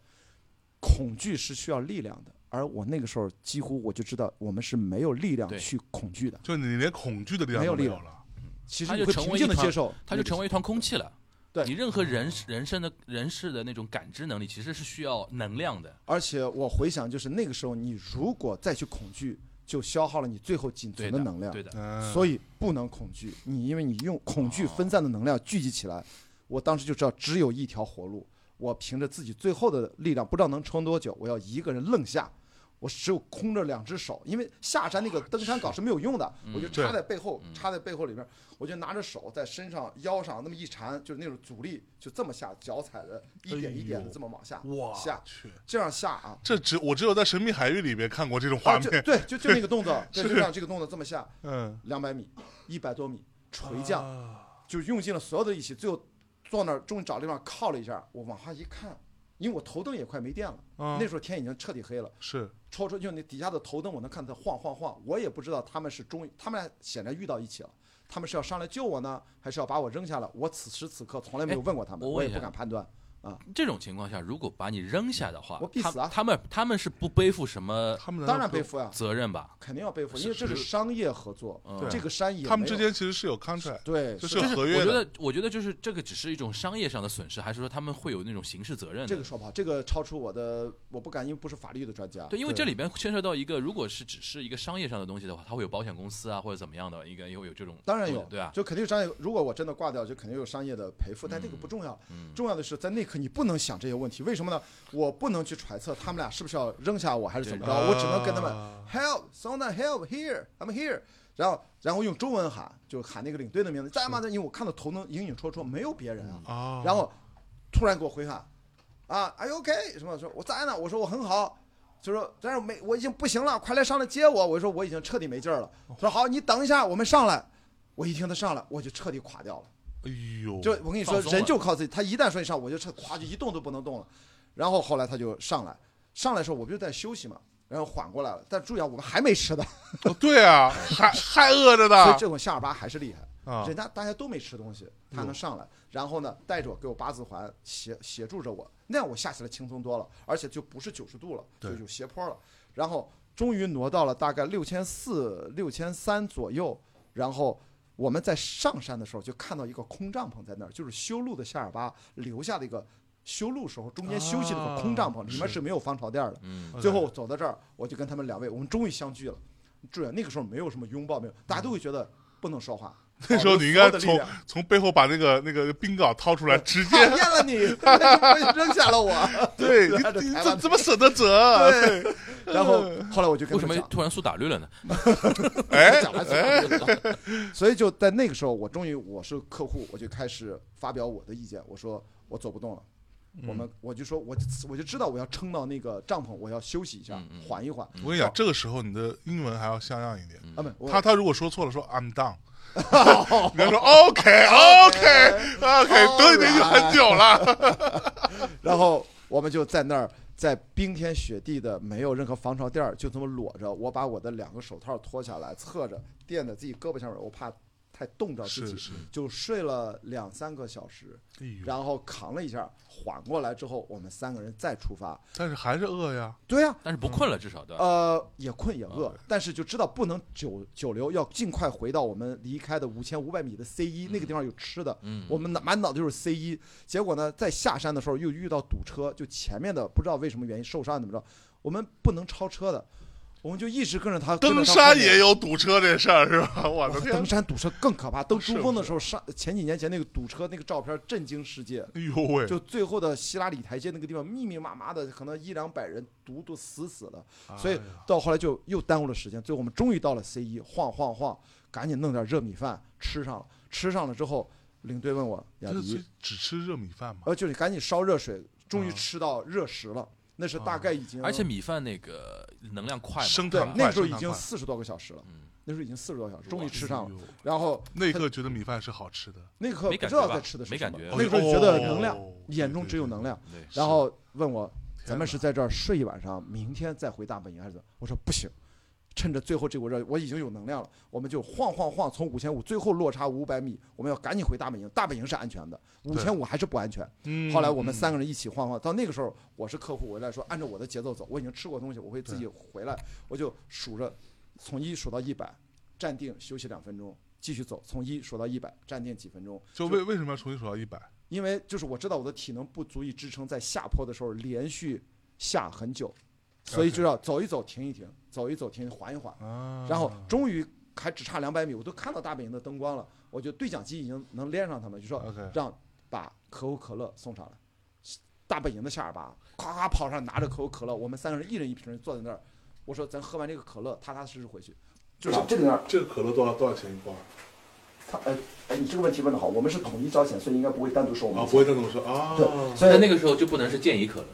恐惧是需要力量的，而我那个时候几乎我就知道，我们是没有力量去恐惧的。就你连恐惧的力量没有力量都没有了。其实你会平成为一团静的接受，它就成为一团空气了。对你任何人人生的人事的那种感知能力，其实是需要能量的。而且我回想，就是那个时候，你如果再去恐惧，就消耗了你最后仅存的，能量。对的，嗯，所以不能恐惧，你因为你用恐惧分散的能量聚集起来，我当时就知道只有一条活路，我凭着自己最后的力量，不知道能撑多久，我要一个人愣下。我只有空着两只手，因为下山那个登山镐是没有用的，我就插在背后，插在背后里面，我就拿着手在身上、腰上那么一缠，就是那种阻力，就这么下，脚踩着一点一点的这么往下哇下，去，这样下啊，这只我只有在《神秘海域》里边看过这种画面。对，就就那个动作，对，就这样这个动作这么下，嗯，两百米、一百多米垂降，啊。就用尽了所有的力气，最后坐那儿终于找地方靠了一下，我往下一看，因为我头灯也快没电了，啊那时候天已经彻底黑了，是抽出就那底下的头灯，我能看它晃晃晃，我也不知道他们是终于，他们俩显然遇到一起了。他们是要上来救我呢，还是要把我扔下来？我此时此刻从来没有哎问过他们，我也不敢判断。这种情况下，如果把你扔下的话，我必死啊他他们他们是不背负什么他们当然背负啊、责任吧？肯定要背负，因为这是是商业合作，嗯对这个山也他们之间其实是有 contract，对就是合约的。我觉得，我觉得就是这个只是一种商业上的损失，还是说他们会有那种刑事责任？这个说不好，这个超出我的，我不敢，因为不是法律的专家。对，因为这里边牵涉到一个，如果是只是一个商业上的东西的话，它会有保险公司啊或者怎么样的，应该也会有这种当然有，对啊，就肯定有商业。如果我真的挂掉，就肯定有商业的赔付，但这个不重要。嗯重要的是在那刻你不能想这些问题，为什么呢？我不能去揣测他们俩是不是要扔下我，还是怎么着，我只能跟他们啊 help someone help here I'm here，然后然后用中文喊，就喊那个领队的名字，在吗？因为我看到头能隐隐绰绰，没有别人啊。啊，然后突然给我回喊，啊，Are you OK？什么说我在呢？我说我很好。就说，但是没，我已经不行了，快来上来接我。我说我已经彻底没劲儿了。他说好，你等一下，我们上来。我一听他上来，我就彻底垮掉了。哎呦，就我跟你说，人就靠自己。他一旦说你上，我就彻咵就一动都不能动了。然后后来他就上来，上来的时候我不就在休息嘛，然后缓过来了。但注意啊，我们还没吃的，哦对啊，还还饿着呢所以呢这种夏尔巴还是厉害。啊人家大家都没吃东西，他能上来，然后呢带着我给我八字环协协助着我，那样我下起来轻松多了，而且就不是九十度了，就有斜坡了。然后终于挪到了大概六千四、六千三左右，然后我们在上山的时候就看到一个空帐篷在那儿，就是修路的夏尔巴留下的一个修路时候中间休息的一个空帐篷，啊里面是是没有防潮垫的。嗯，最后走到这儿，我就跟他们两位，我们终于相聚了。注意，那个时候没有什么拥抱，没有，大家都会觉得不能说话。那时候你应该从从背后把那个那个冰镐掏出来，直讨接 厌了你，扔下了我。对 你你怎怎么舍得折？对，然后后来我就跟为什么突然苏打绿了呢？哎讲完了，所以就在那个时候，我终于我是客户，我就开始发表我的意见。我说我走不动了，我们我就说我我就知道我要撑到那个帐篷，我要休息一下缓一缓。我跟你讲，这个时候你的英文还要像样一点。啊，不，他他如果说错了，说 I'm done，你要说 OK OK OK，都已经很久了。然后我们就在那儿，在冰天雪地的，没有任何防潮垫儿，就这么裸着。我把我的两个手套脱下来，侧着垫在自己胳膊上面，我怕太冻着自己，是是，就睡了两三个小时，然后扛了一下，缓过来之后，我们三个人再出发。但是还是饿呀。对呀、但是不困了，至少对吧？呃，也困也饿，但是就知道不能久久留，要尽快回到我们离开的五千五百米的 C 一、那个地方有吃的，嗯，我们满脑子就是 C 一，结果呢，在下山的时候又遇到堵车，就前面的不知道为什么原因受伤怎么着，我们不能超车的，我们就一直跟着他。登山也有堵车这事儿是吧？我的天登！山堵车更可怕，登珠峰的时候上前几年前那个堵车那个照片震惊世界，哎呦喂！就最后的希拉里台阶那个地方密密麻麻的，可能一两百人堵堵死死的，所以到后来就又耽误了时间，最后我们终于到了 C 一，晃晃晃，赶紧弄点热米饭吃上了，吃上了之后，领队问我雅迪，只吃热米饭吗？呃，就是赶紧烧热水，终于啊吃到热食了。那是大概已经，而且米饭那个能量快嘛，对升糖快，那个时候已经四十多个小时了，嗯，那时候已经四十多个小时，终于吃上了。然后那一刻觉得米饭是好吃的，那一刻没感觉吧不知道在吃的是什么，没感觉那个时候觉得哦能量，对眼中对对只有能量。对，然后问我咱们是在这儿睡一晚上，明天再回大本营还是怎么？我说不行，趁着最后这股热，我已经有能量了，我们就晃晃晃，从五千五最后落差五百米，我们要赶紧回大本营。大本营是安全的，五千五还是不安全。嗯后来我们三个个人一起晃晃，到那个时候我是客户，我来说按照我的节奏走，我已经吃过东西，我会自己回来，我就数着从一数到一百，站定休息两分钟，继续走，从一数到一百，站定几分钟。就为为什么要从一数到一百？因为就是我知道我的体能不足以支撑在下坡的时候连续下很久，所以就要走一走停一停，走一走停一停缓一缓，啊，然后终于还只差两百米，我都看到大本营的灯光了，我就对讲机已经能连上他们，就说让把可口可乐送上来。大本营的夏尔巴夸夸跑上拿着可口可乐，我们三个人一人一瓶坐在那儿，我说咱喝完这个可乐，踏踏实实回去。就是这个样，这个可乐多少多少钱一罐？他哎哎，你这个问题问的好，我们是统一招钱，所以应该不会单独收我们啊。不会单独收啊。对，所以那个时候就不能是健怡可乐，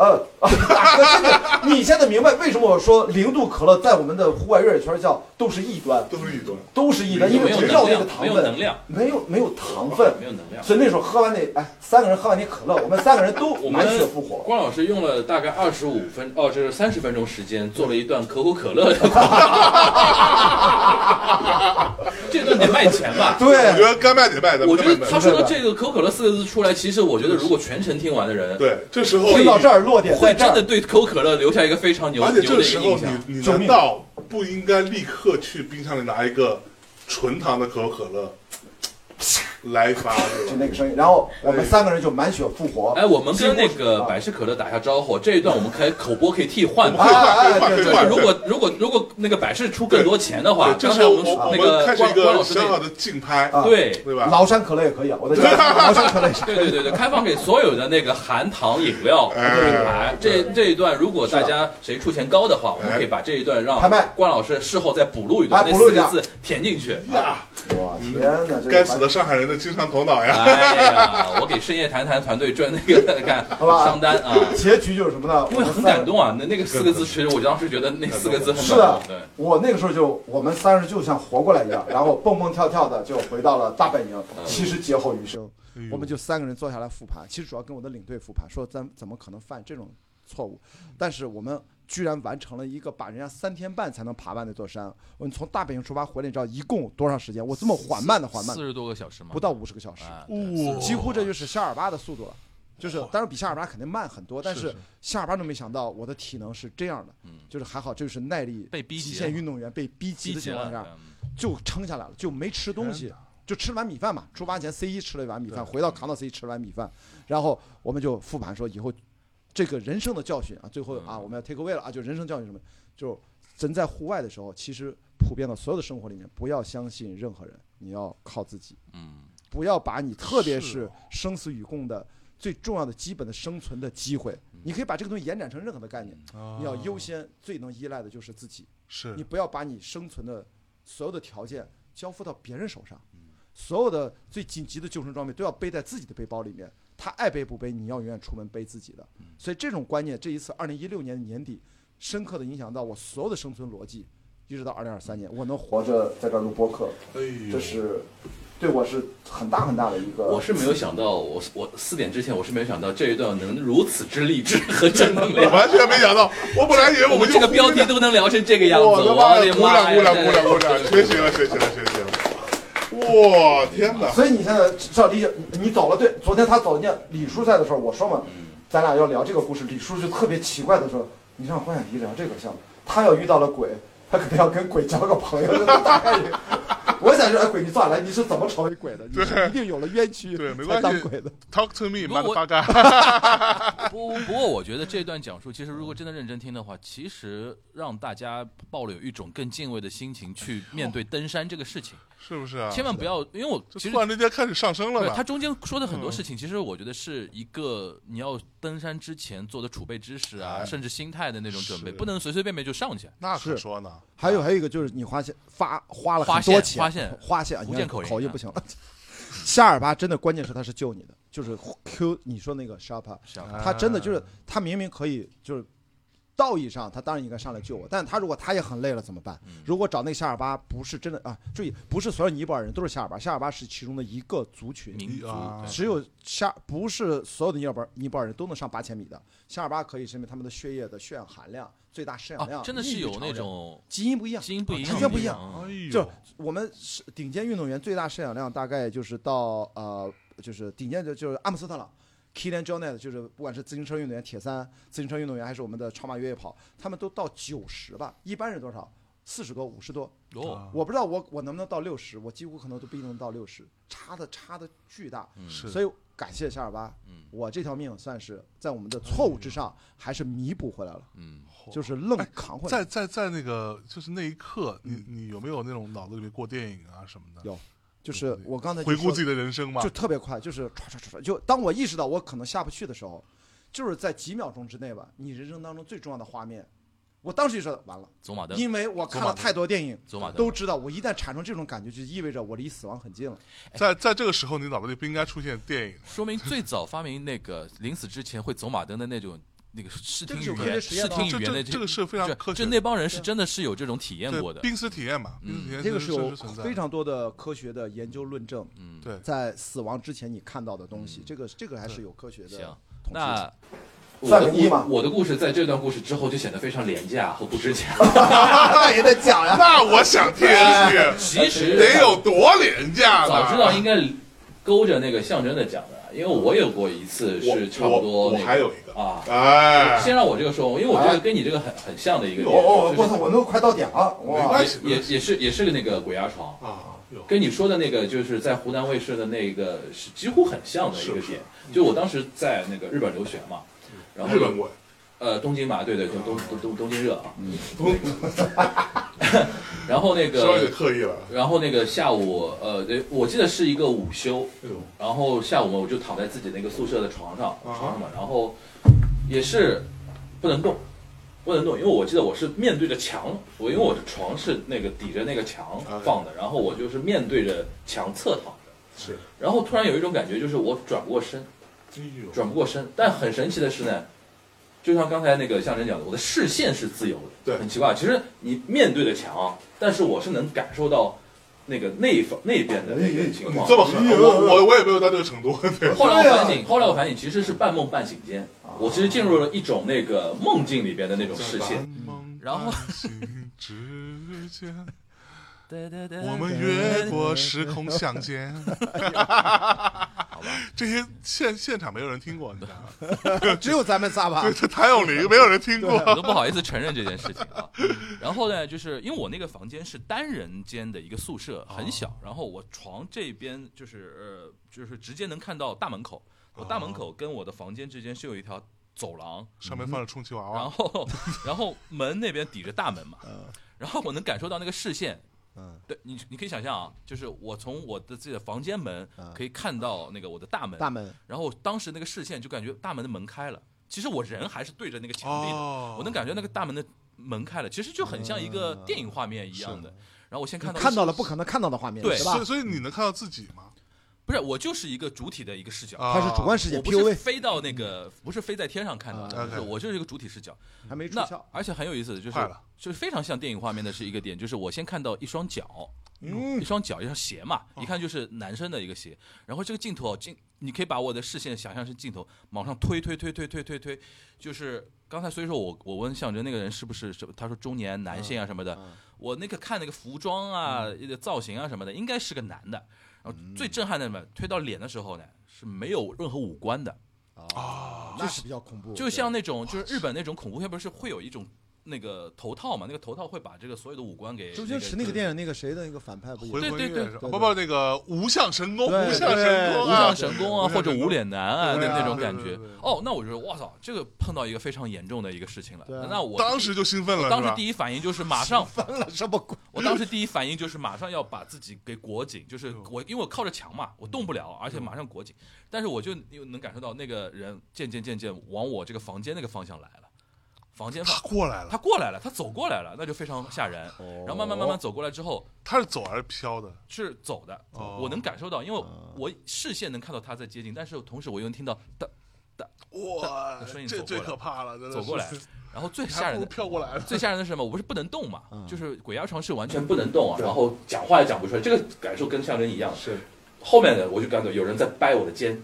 呃，大哥，真的，你现在明白为什么我说零度可乐在我们的户外越野圈叫都是异端，都是异端。都是异端，因没有为只要，那个糖分没有能，量，没有没有糖分，没有能量。所以那时候喝完那哎，三个人喝完那可乐，我们三个人都我们满血复活。关老师用了大概二十五分哦，这是三十分钟时间做了一段可口可乐的，这段得卖钱吧？我觉对，得该卖得卖的，我觉得他说的这个可口可乐四个字出来，其实我觉得如果全程听完的人，对，这时候听到这儿落点会真的对可口可乐留下一个非常牛而且这个时候个印象。你你难道不应该立刻去冰箱里拿一个纯糖的可口可乐来一发，就对吧？那个声音，然后我们三个人就满血复活。哎，我们跟那个百事可乐打下招呼，这一段我们可以口播可以替换我们可以换，可以换，就是。如果如果如果那个百事出更多钱的话，刚才我们那个们开始一个关关老师那小小的竞拍，啊对对吧？崂山可乐也可以啊，我的家 崂山可乐。对对对对，开放给所有的那个含糖饮料品牌。这这一段，如果大家谁出钱高的话，我们可以把这一段让拍卖关老师事后再补录一段，那四个字填进去。呀，我天哪，这该死的上海人的经常头脑呀！哎呀，我给深夜谈谈团队赚那个干 好吧商单啊。结局就是什么呢？因为很感。动啊，那那个四个字，其实我当时觉得那四个字很是的感动。对，我那个时候就我们三人就像活过来一样，然后蹦蹦跳跳的就回到了大本营，其实劫后余生。我们就三个人坐下来复盘，其实主要跟我的领队复盘，说咱怎么可能犯这种错误？但是我们居然完成了一个把人家三天半才能爬完那座山。我们从大本营出发回来，你知道一共多长时间？我这么缓慢的缓慢四，十多个小时吗，不到五十个小时，几乎这就是夏尔巴的速度了。就是，当然比夏尔巴肯定慢很多，但是是夏尔巴都没想到我的体能是这样的，嗯就是还好，这就是耐力被逼极限运动员被逼急的情况下，嗯就撑下来了，就没吃东西，就吃了碗米饭嘛。出发前 C 一吃了一碗米饭，回到扛到 C 一吃了碗米饭，然后我们就复盘说以后这个人生的教训啊，最后啊嗯我们要 take away 了啊，就人生教训什么，就人在户外的时候，其实普遍的所有的生活里面，不要相信任何人，你要靠自己，嗯，不要把你特别是生死与共的最重要的基本的生存的机会，你可以把这个东西延展成任何的概念，你要优啊先最能依赖的就是自己。是。你不要把你生存的所有的条件交付到别人手上，嗯。所有的最紧急的救生装备都要背在自己的背包里面。他爱背不背，你要永远出门背自己的。嗯所以这种观念，这一次二零一六年的年底，深刻的影响到我所有的生存逻辑，一直到二零二三年，我能活着在这儿录播客，这是对我是很大很大的一个。我是没有想到，我我四点之前我是没有想到这一段能如此之励志和正能量。我完全没想到，我本来以为我们这个标题都能聊成这个样子，我的妈呀！的鼓掌！鼓掌鼓掌！学习了学习了学习了！哇天哪！所以你现在至少理解，你你走了。对，昨天他走进李叔在的时候，我说嘛，咱俩要聊这个故事。李叔就特别奇怪的说：“你让关雅迪聊这个项目，他要遇到了鬼，他肯定要跟鬼交个朋友。” 我想说，哎，鬼，你算来，你是怎么成为鬼的？你是一定有了冤屈才对没关系当鬼的。Talk to me，不过我妈的八嘎！不不过，我觉得这段讲述，其实如果真的认真听的话，其实让大家抱了有一种更敬畏的心情去面对登山这个事情，是不是啊？千万不要，因为我其实就突然之间开始上升了对，呢。他中间说的很多事情，其实我觉得是一个你要登山之前做的储备知识啊，哎甚至心态的那种准备，不能随随便便就上去。那可是说呢，还有还有一个就是你花钱发花了花很多钱，花线你看福建口音啊口音不行了。夏尔巴真的关键是他是救你的，就是 Q 你说那个 Sharpa，他真的就是哎他明明可以就是。道义上，他当然应该上来救我，但他如果他也很累了怎么办？嗯如果找那个夏尔巴不是真的啊，注意，不是所有尼泊尔人都是夏尔巴，夏尔巴是其中的一个族群，只有夏不是所有的尼泊尔尼泊尔人都能上八千米的，夏尔巴可以是因为他们的血液的血氧含量、最大摄氧量、啊，真的是有那种基因不一样，基因不一样，完全不一样。就我们是顶尖运动员最大摄氧量大概就是到呃，就是顶尖的就是阿姆斯特朗。Kilian Jornet 就是不管是自行车运动员铁三、自行车运动员还是我们的超马越野跑，他们都到九十吧，一般人多少？四十多、五十多。哦，我不知道我我能不能到六十，我几乎可能都不一定能到六十，差的差的巨大。所以感谢夏尔巴，嗯我这条命算是在我们的错误之上还是弥补回来了，嗯，就是愣扛回来。在在在那个就是那一刻，你你有没有那种脑子里面过电影啊什么的？有就是我刚才回顾自己的人生嘛就。特别快，就是唰唰唰唰，就当我意识到我可能下不去的时候，就是在几秒钟之内吧，你人生当中最重要的画面，我当时就知道完了，走马灯，因为我看了太多电影，走马灯都知道我一旦产生这种感觉，就意味着我离死亡很近了。在在这个时候，你脑子里不应该出现电影。说明最早发明那个临死之前会走马灯的那种那个视这个是有科听语言、视学实验的这听语言的这这个是非常就科学，就那帮人是真的是有这种体验过的。濒死体验嘛，濒死体验是是这个是有非常多的科学的研究论证，嗯，对在死亡之前你看到的东西，嗯这个这个还是有科学的行。那我的算个一嘛故我的故事在这段故事之后就显得非常廉价和不值钱。那也得讲呀。那我想听听，其实得有多廉价？早知道应该勾着那个象征的讲的，因为我有过一次是差不多我还有一个，啊。哎，先让我这个说，因为我觉得跟你这个很很像的一个点，我操，我都快到点了，哇！没关系也也也是也是个那个鬼压床，啊，跟你说的那个就是在湖南卫视的那个是几乎很像的一个点。就我当时在那个日本留学嘛，然后日本过，呃东京嘛，对对，东东东东东京热啊，嗯。东 然后那个刻意了，然后那个下午呃，对我记得是一个午休，然后下午嘛，我就躺在自己那个宿舍的床上，啊。床上嘛，然后也是不能动，不能动，因为我记得我是面对着墙，我因为我的床是那个抵着那个墙放的，然后我就是面对着墙侧躺着，是，然后突然有一种感觉，就是我转不过身，转不过身，但很神奇的是呢。就像刚才那个象征讲的，我的视线是自由的，对。很奇怪。其实你面对着墙，但是我是能感受到那个那一方那边的那个情况。这么狠，我我我也没有到这个程度，对，后来我反省，后来我反省，其实是半梦半醒间，我其实进入了一种那个梦境里边的那种视线。然后心之间，我们越过时空相见。好吧，这些现现场没有人听过，你知道吗？只有咱们仨吧 对，。这谭咏麟没有人听过。我 都不好意思承认这件事情啊。然后呢，就是因为我那个房间是单人间的一个宿舍，很小，然后我床这边就是呃，就是直接能看到大门口，我大门口跟我的房间之间是有一条走廊，上面放着充气娃娃，然后然后门那边抵着大门嘛，嗯然后我能感受到那个视线。嗯，对你，你可以想象啊，就是我从我的自己的房间门嗯可以看到那个我的大门，大门然后当时那个视线就感觉大门的门开了，其实我人还是对着那个墙壁的，哦，我能感觉那个大门的门开了，其实就很像一个电影画面一样的。然后我先看到看到了不可能看到的画面，对吧所以？所以你能看到自己吗？不是我就是一个主体的一个视角，啊它是主观视角我不是飞到那个不是飞在天上看到的，啊就是 OK 我就是一个主体视角。还没出。而且很有意思的就是快了，就是非常像电影画面的是一个点，就是我先看到一双脚，嗯。一，双脚，一双鞋嘛，一看就是男生的一个鞋。然后这个镜头镜，你可以把我的视线想象成镜头，往上推推推推推推推，就是刚才所以说我我问向哲那个人是不是什么，他说中年男性啊什么的，嗯。我那个看那个服装啊、造型啊什么的，应该是个男的。然后最震撼的什么，推到脸的时候呢，是没有任何五官的，啊，那是比较恐怖，就像那种就是日本那种恐怖片，不是会有一种那个头套嘛？那个头套会把这个所有的五官给周星驰那个电影那个谁的那个反派不对对？对不不，那个无相神功，无相神功无啊，相神功啊，或者无脸男啊，那那种感觉。哦，那我觉得哇操，这个碰到一个非常严重的一个事情了。那我当时就兴奋了，当时第一反应就是马上，翻了什么鬼？我当时第一反应就是马上要把自己给裹紧，就是我因为我靠着墙嘛，我动不了，而且马上裹紧。但是我就又能感受到那个人渐渐渐渐往我这个房间那个方向来了，房间他过来了，他过来了，他走过来了，那就非常吓人。然后慢慢慢慢走过来之后，他是走还是飘的？是走的，哦我能感受到，因为我视线能看到他在接近，但是同时我又能听到哒哒，哇那声音，这最走过来可怕了，走过来，然后最吓人的。飘过来了。最吓人的是什么？我不是不能动嘛，嗯就是鬼压床是完全全不能动啊，然后讲话也讲不出来，这个感受跟像人一样。是，后面的我就感觉有人在掰我的肩，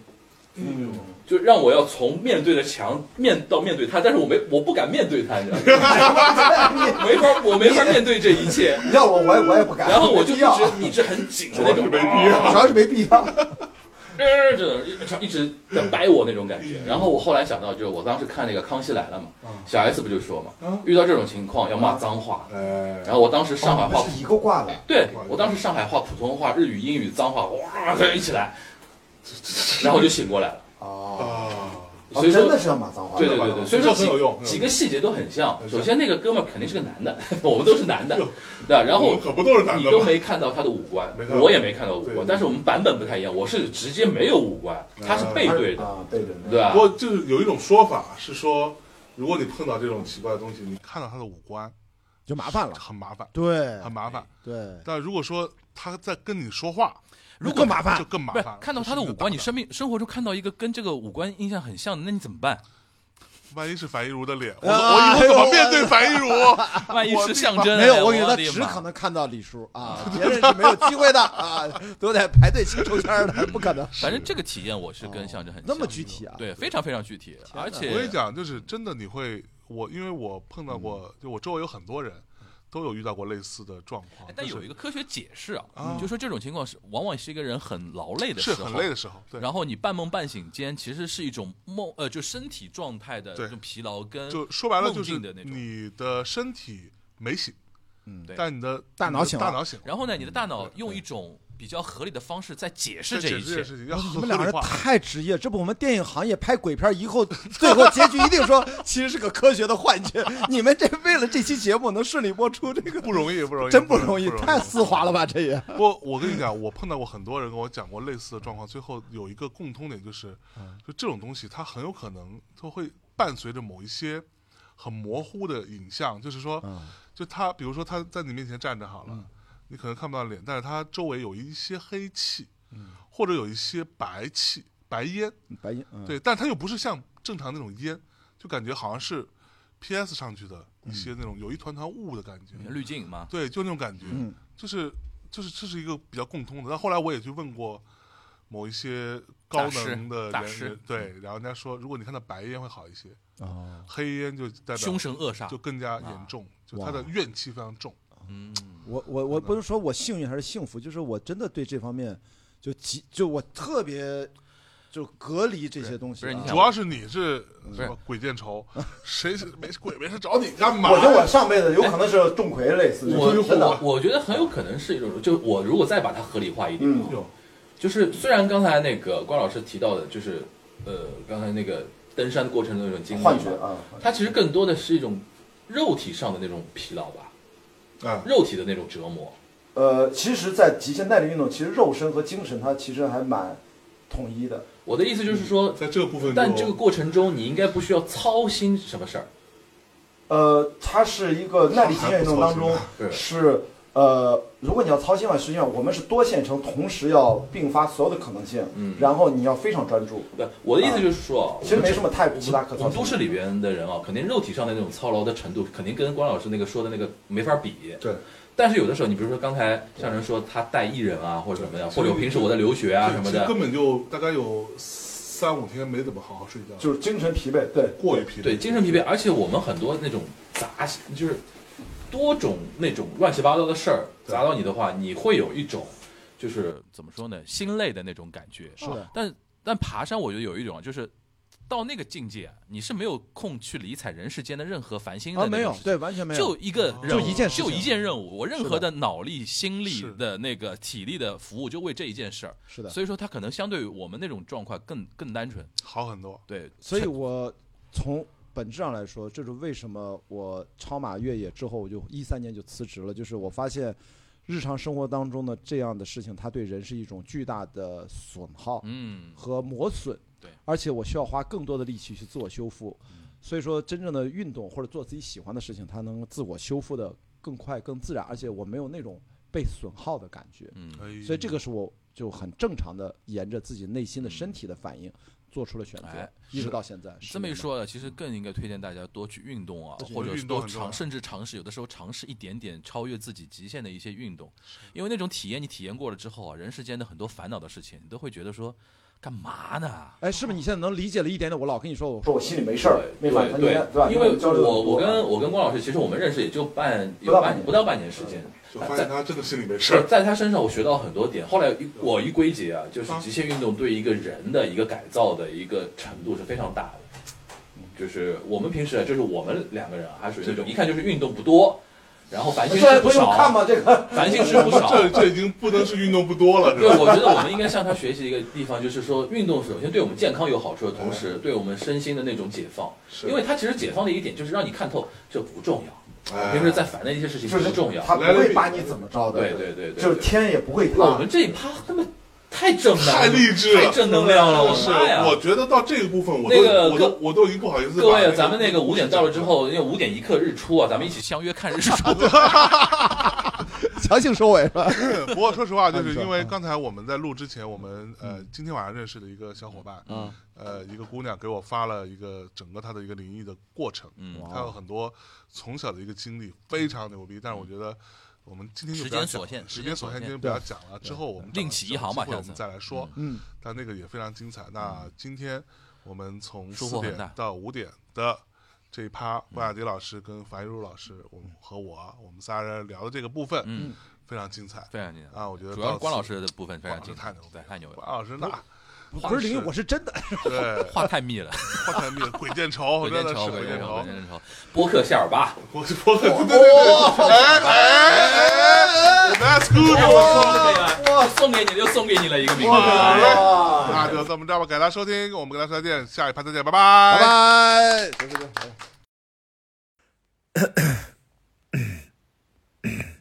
嗯，就让我要从面对着墙面到面对他，但是我没我不敢面对他，你知道吗？没法，我没法面对这一切，你要我我也我也不敢，然后我就一直一直很紧的那种，没必要主要是没必要。呃，这一直在掰我那种感觉。然后我后来想到，就是我当时看那个《康熙来了》嘛，小 S 不就说嘛，遇到这种情况要骂脏话。哎，然后我当时上海话哦是一个挂的，对我当时上海话、普通话、日语、英语、脏话，哇，一起来，然后我就醒过来了。哦，所以说真的是要骂脏话。对对对对，所以说很有用几几个细节都很像。首先那个哥们儿肯定是个男的，我们都是男的哟，对吧？然后可不都是男你都？没看到他的五官我也没看到五官，但是我们版本不太一样，我是直接没有五官，他是背对的，啊，背对的，对吧不？过就是有一种说法是说，如果你碰到这种奇怪的东西，你看到他的五官，就麻烦了。很麻烦，对很麻烦。对，但如果说他在跟你说话，如果麻烦就更麻烦了。看到他的五官，你生命生活中看到一个跟这个五官印象很像的，那你怎么办？万一是樊一茹的脸，我我以后怎么面对樊一茹？万一是象征，没有，我我觉得他只可能看到李叔啊，别人是没有机会的啊，都得排队去抽签的，不可能。反正这个体验我是跟象征很那么具体啊对，非常非常具体，而且我跟你讲，就是真的，你会我因为我碰到嗯过，就我周围有很多人都有遇到过类似的状况哎，但有一个科学解释啊，嗯就说这种情况是往往是一个人很劳累的时候，是很累的时候，对，然后你半梦半醒间，其实是一种梦，呃，就身体状态的对。这种疲劳跟就说白了就是的那种。你的身体没醒，嗯对。但你的大脑醒了。大脑醒了，然后呢，你的大脑用一种比较合理的方式在解释这一切。你们两个人。太职业，这不我们电影行业拍鬼片以后，最后结局一定说 其实是个科学的幻觉。你们这为了这期节目能顺利播出，这个不容易，不容易，真不容易，太丝滑了吧？这也不，我跟你讲，我碰到过很多人跟我讲过类似的状况，最后有一个共通点就是，嗯就这种东西它很有可能它会伴随着某一些很模糊的影像，就是说，嗯就他比如说他在你面前站着好了，你可能看不到脸，但是它周围有一些黑气，嗯或者有一些白气、白烟，白烟，嗯对，但它又不是像正常那种烟，就感觉好像是 PS 上去的嗯一些那种有一团团雾的感觉，滤镜嘛，对，就那种感觉，嗯就是就是这是一个比较共通的。但后来我也去问过某一些高能的人，对，然后人家说，如果你看到白烟会好一些，哦，黑烟就代表凶神恶煞就。更加严重，就他的怨气非常重。嗯，我我我不是说我幸运还是幸福，就是我真的对这方面就极就我特别就隔离这些东西、啊。不是你看主要是你是是什么鬼见愁，谁是没鬼没事找你干嘛？我觉得我上辈子有可能是钟馗类似的，我真的。我我觉得很有可能是一种，就我如果再把它合理化一点，就是虽然刚才那个关老师提到的，就是呃刚才那个登山过程的那种经历嘛幻觉啊，它其实更多的是一种肉体上的那种疲劳吧，啊，肉体的那种折磨。呃，其实，在极限耐力运动，其实肉身和精神它其实还蛮统一的。我的意思就是说，在这个部分，但这个过程中你应该不需要操心什么事儿，呃，它是一个耐力极限运动当中是是呃，如果你要操心的话，实际上我们是多线程，同时要并发所有的可能性，嗯然后你要非常专注。对，我的意思就是说，其实没什么太我其他可操心的。们我们都市里边的人啊，肯定肉体上的那种操劳的程度，肯定跟关老师那个说的那个没法比。对。但是有的时候，你比如说刚才像人说他带艺人啊，或者什么的，或者平时我在留学啊什么的，根本就大概有三五天没怎么好好睡觉，就是精神疲惫，对，过于疲惫。对精神疲惫，而且我们很多那种杂，就是多种那种乱七八糟的事儿砸到你的话，你会有一种就是怎么说呢？心累的那种感觉。是的，但但爬山，我觉得有一种就是到那个境界啊，你是没有空去理睬人世间的任何烦心的没有对，完全没有，就一个任务就一件事就一件任务，我任何的的脑力、心力的那个体力的服务，就为这一件事儿。是的。所以说，它可能相对于我们那种状况更更单纯。好很多。对，所以我从本质上来说，这是为什么我超马越野之后，我就一三年就辞职了，就是我发现日常生活当中的这样的事情，它对人是一种巨大的损耗嗯，和磨损。对，而且我需要花更多的力气去自我修复。所以说，真正的运动或者做自己喜欢的事情，它能自我修复的更快、更自然，而且我没有那种被损耗的感觉。嗯，哎所以这个是我就很正常的沿着自己内心的身体的反应做出了选择哎，一直到现在。这么一说呢，其实更应该推荐大家多去运动啊或者多尝，甚至尝试有的时候尝试一点点超越自己极限的一些运动，因为那种体验你体验过了之后啊，人世间的很多烦恼的事情，你都会觉得说干嘛呢？哎，是不是你现在能理解了一点点？我老跟你说，我说我心里没事儿，没反正对对吧？因为我我跟我跟关老师，其实我们认识也就半有不到半年不到半年时间，就发现他真的心里没事儿。在他身上我学到很多点。后来我一归结啊，就是极限运动对一个人的一个改造的一个程度是非常大的。就是我们平时啊，就是我们两个人啊，还属于那种一看就是运动不多，然后烦心这还不事不少，看吗？这个烦心事不少。这 这已经不能是运动不多了，对，我觉得我们应该向他学习一个地方，就是说运动首先对我们健康有好处的同时，对我们身心的那种解放。因为它其实解放的一点就是让你看透这不重要，哎平时在烦的一些事情就是不重要。他不会把你怎么着的，对对对对，就是天也不会塌我们。这一趴他妈太正能，太励志了太正能量了，我是，妈呀！我觉得到这个部分，我都那个我都我都已经不好意思。各位，咱们那个五点到了之后，因为五点一刻日出啊，咱们一起相约看日出。强行收尾是吧？不过说实话，就是因为刚才我们在录之前，我们呃嗯今天晚上认识的一个小伙伴，嗯，呃一个姑娘给我发了一个整个她的一个灵异的过程，嗯哇她有很多从小的一个经历，非常牛逼。但是我觉得我们今天就不要讲时间所限时间所限，今天不要讲了。之后我们另起一行吧下次再来说。嗯，但那个也非常精彩。那今天我们从四点到五点的这一趴，关雅迪老师跟樊一茹老师，我们和我，我们仨人聊的这个部分，嗯，非常精彩非常精彩。啊！我觉得主要是，关老师的部分非常精彩，对，太牛太牛了，关老师那不是灵异，我是真的。对 话太密了，话太密鬼见愁，鬼见愁，鬼见愁，鬼。见愁。播客夏尔巴，我是我对对对，哎哎哎，That's good，哇，送给你，又送给你了一个名字。那就这么着吧，感谢大家收听，我们跟大家说再见，下一盘再见，拜拜拜拜。行行行。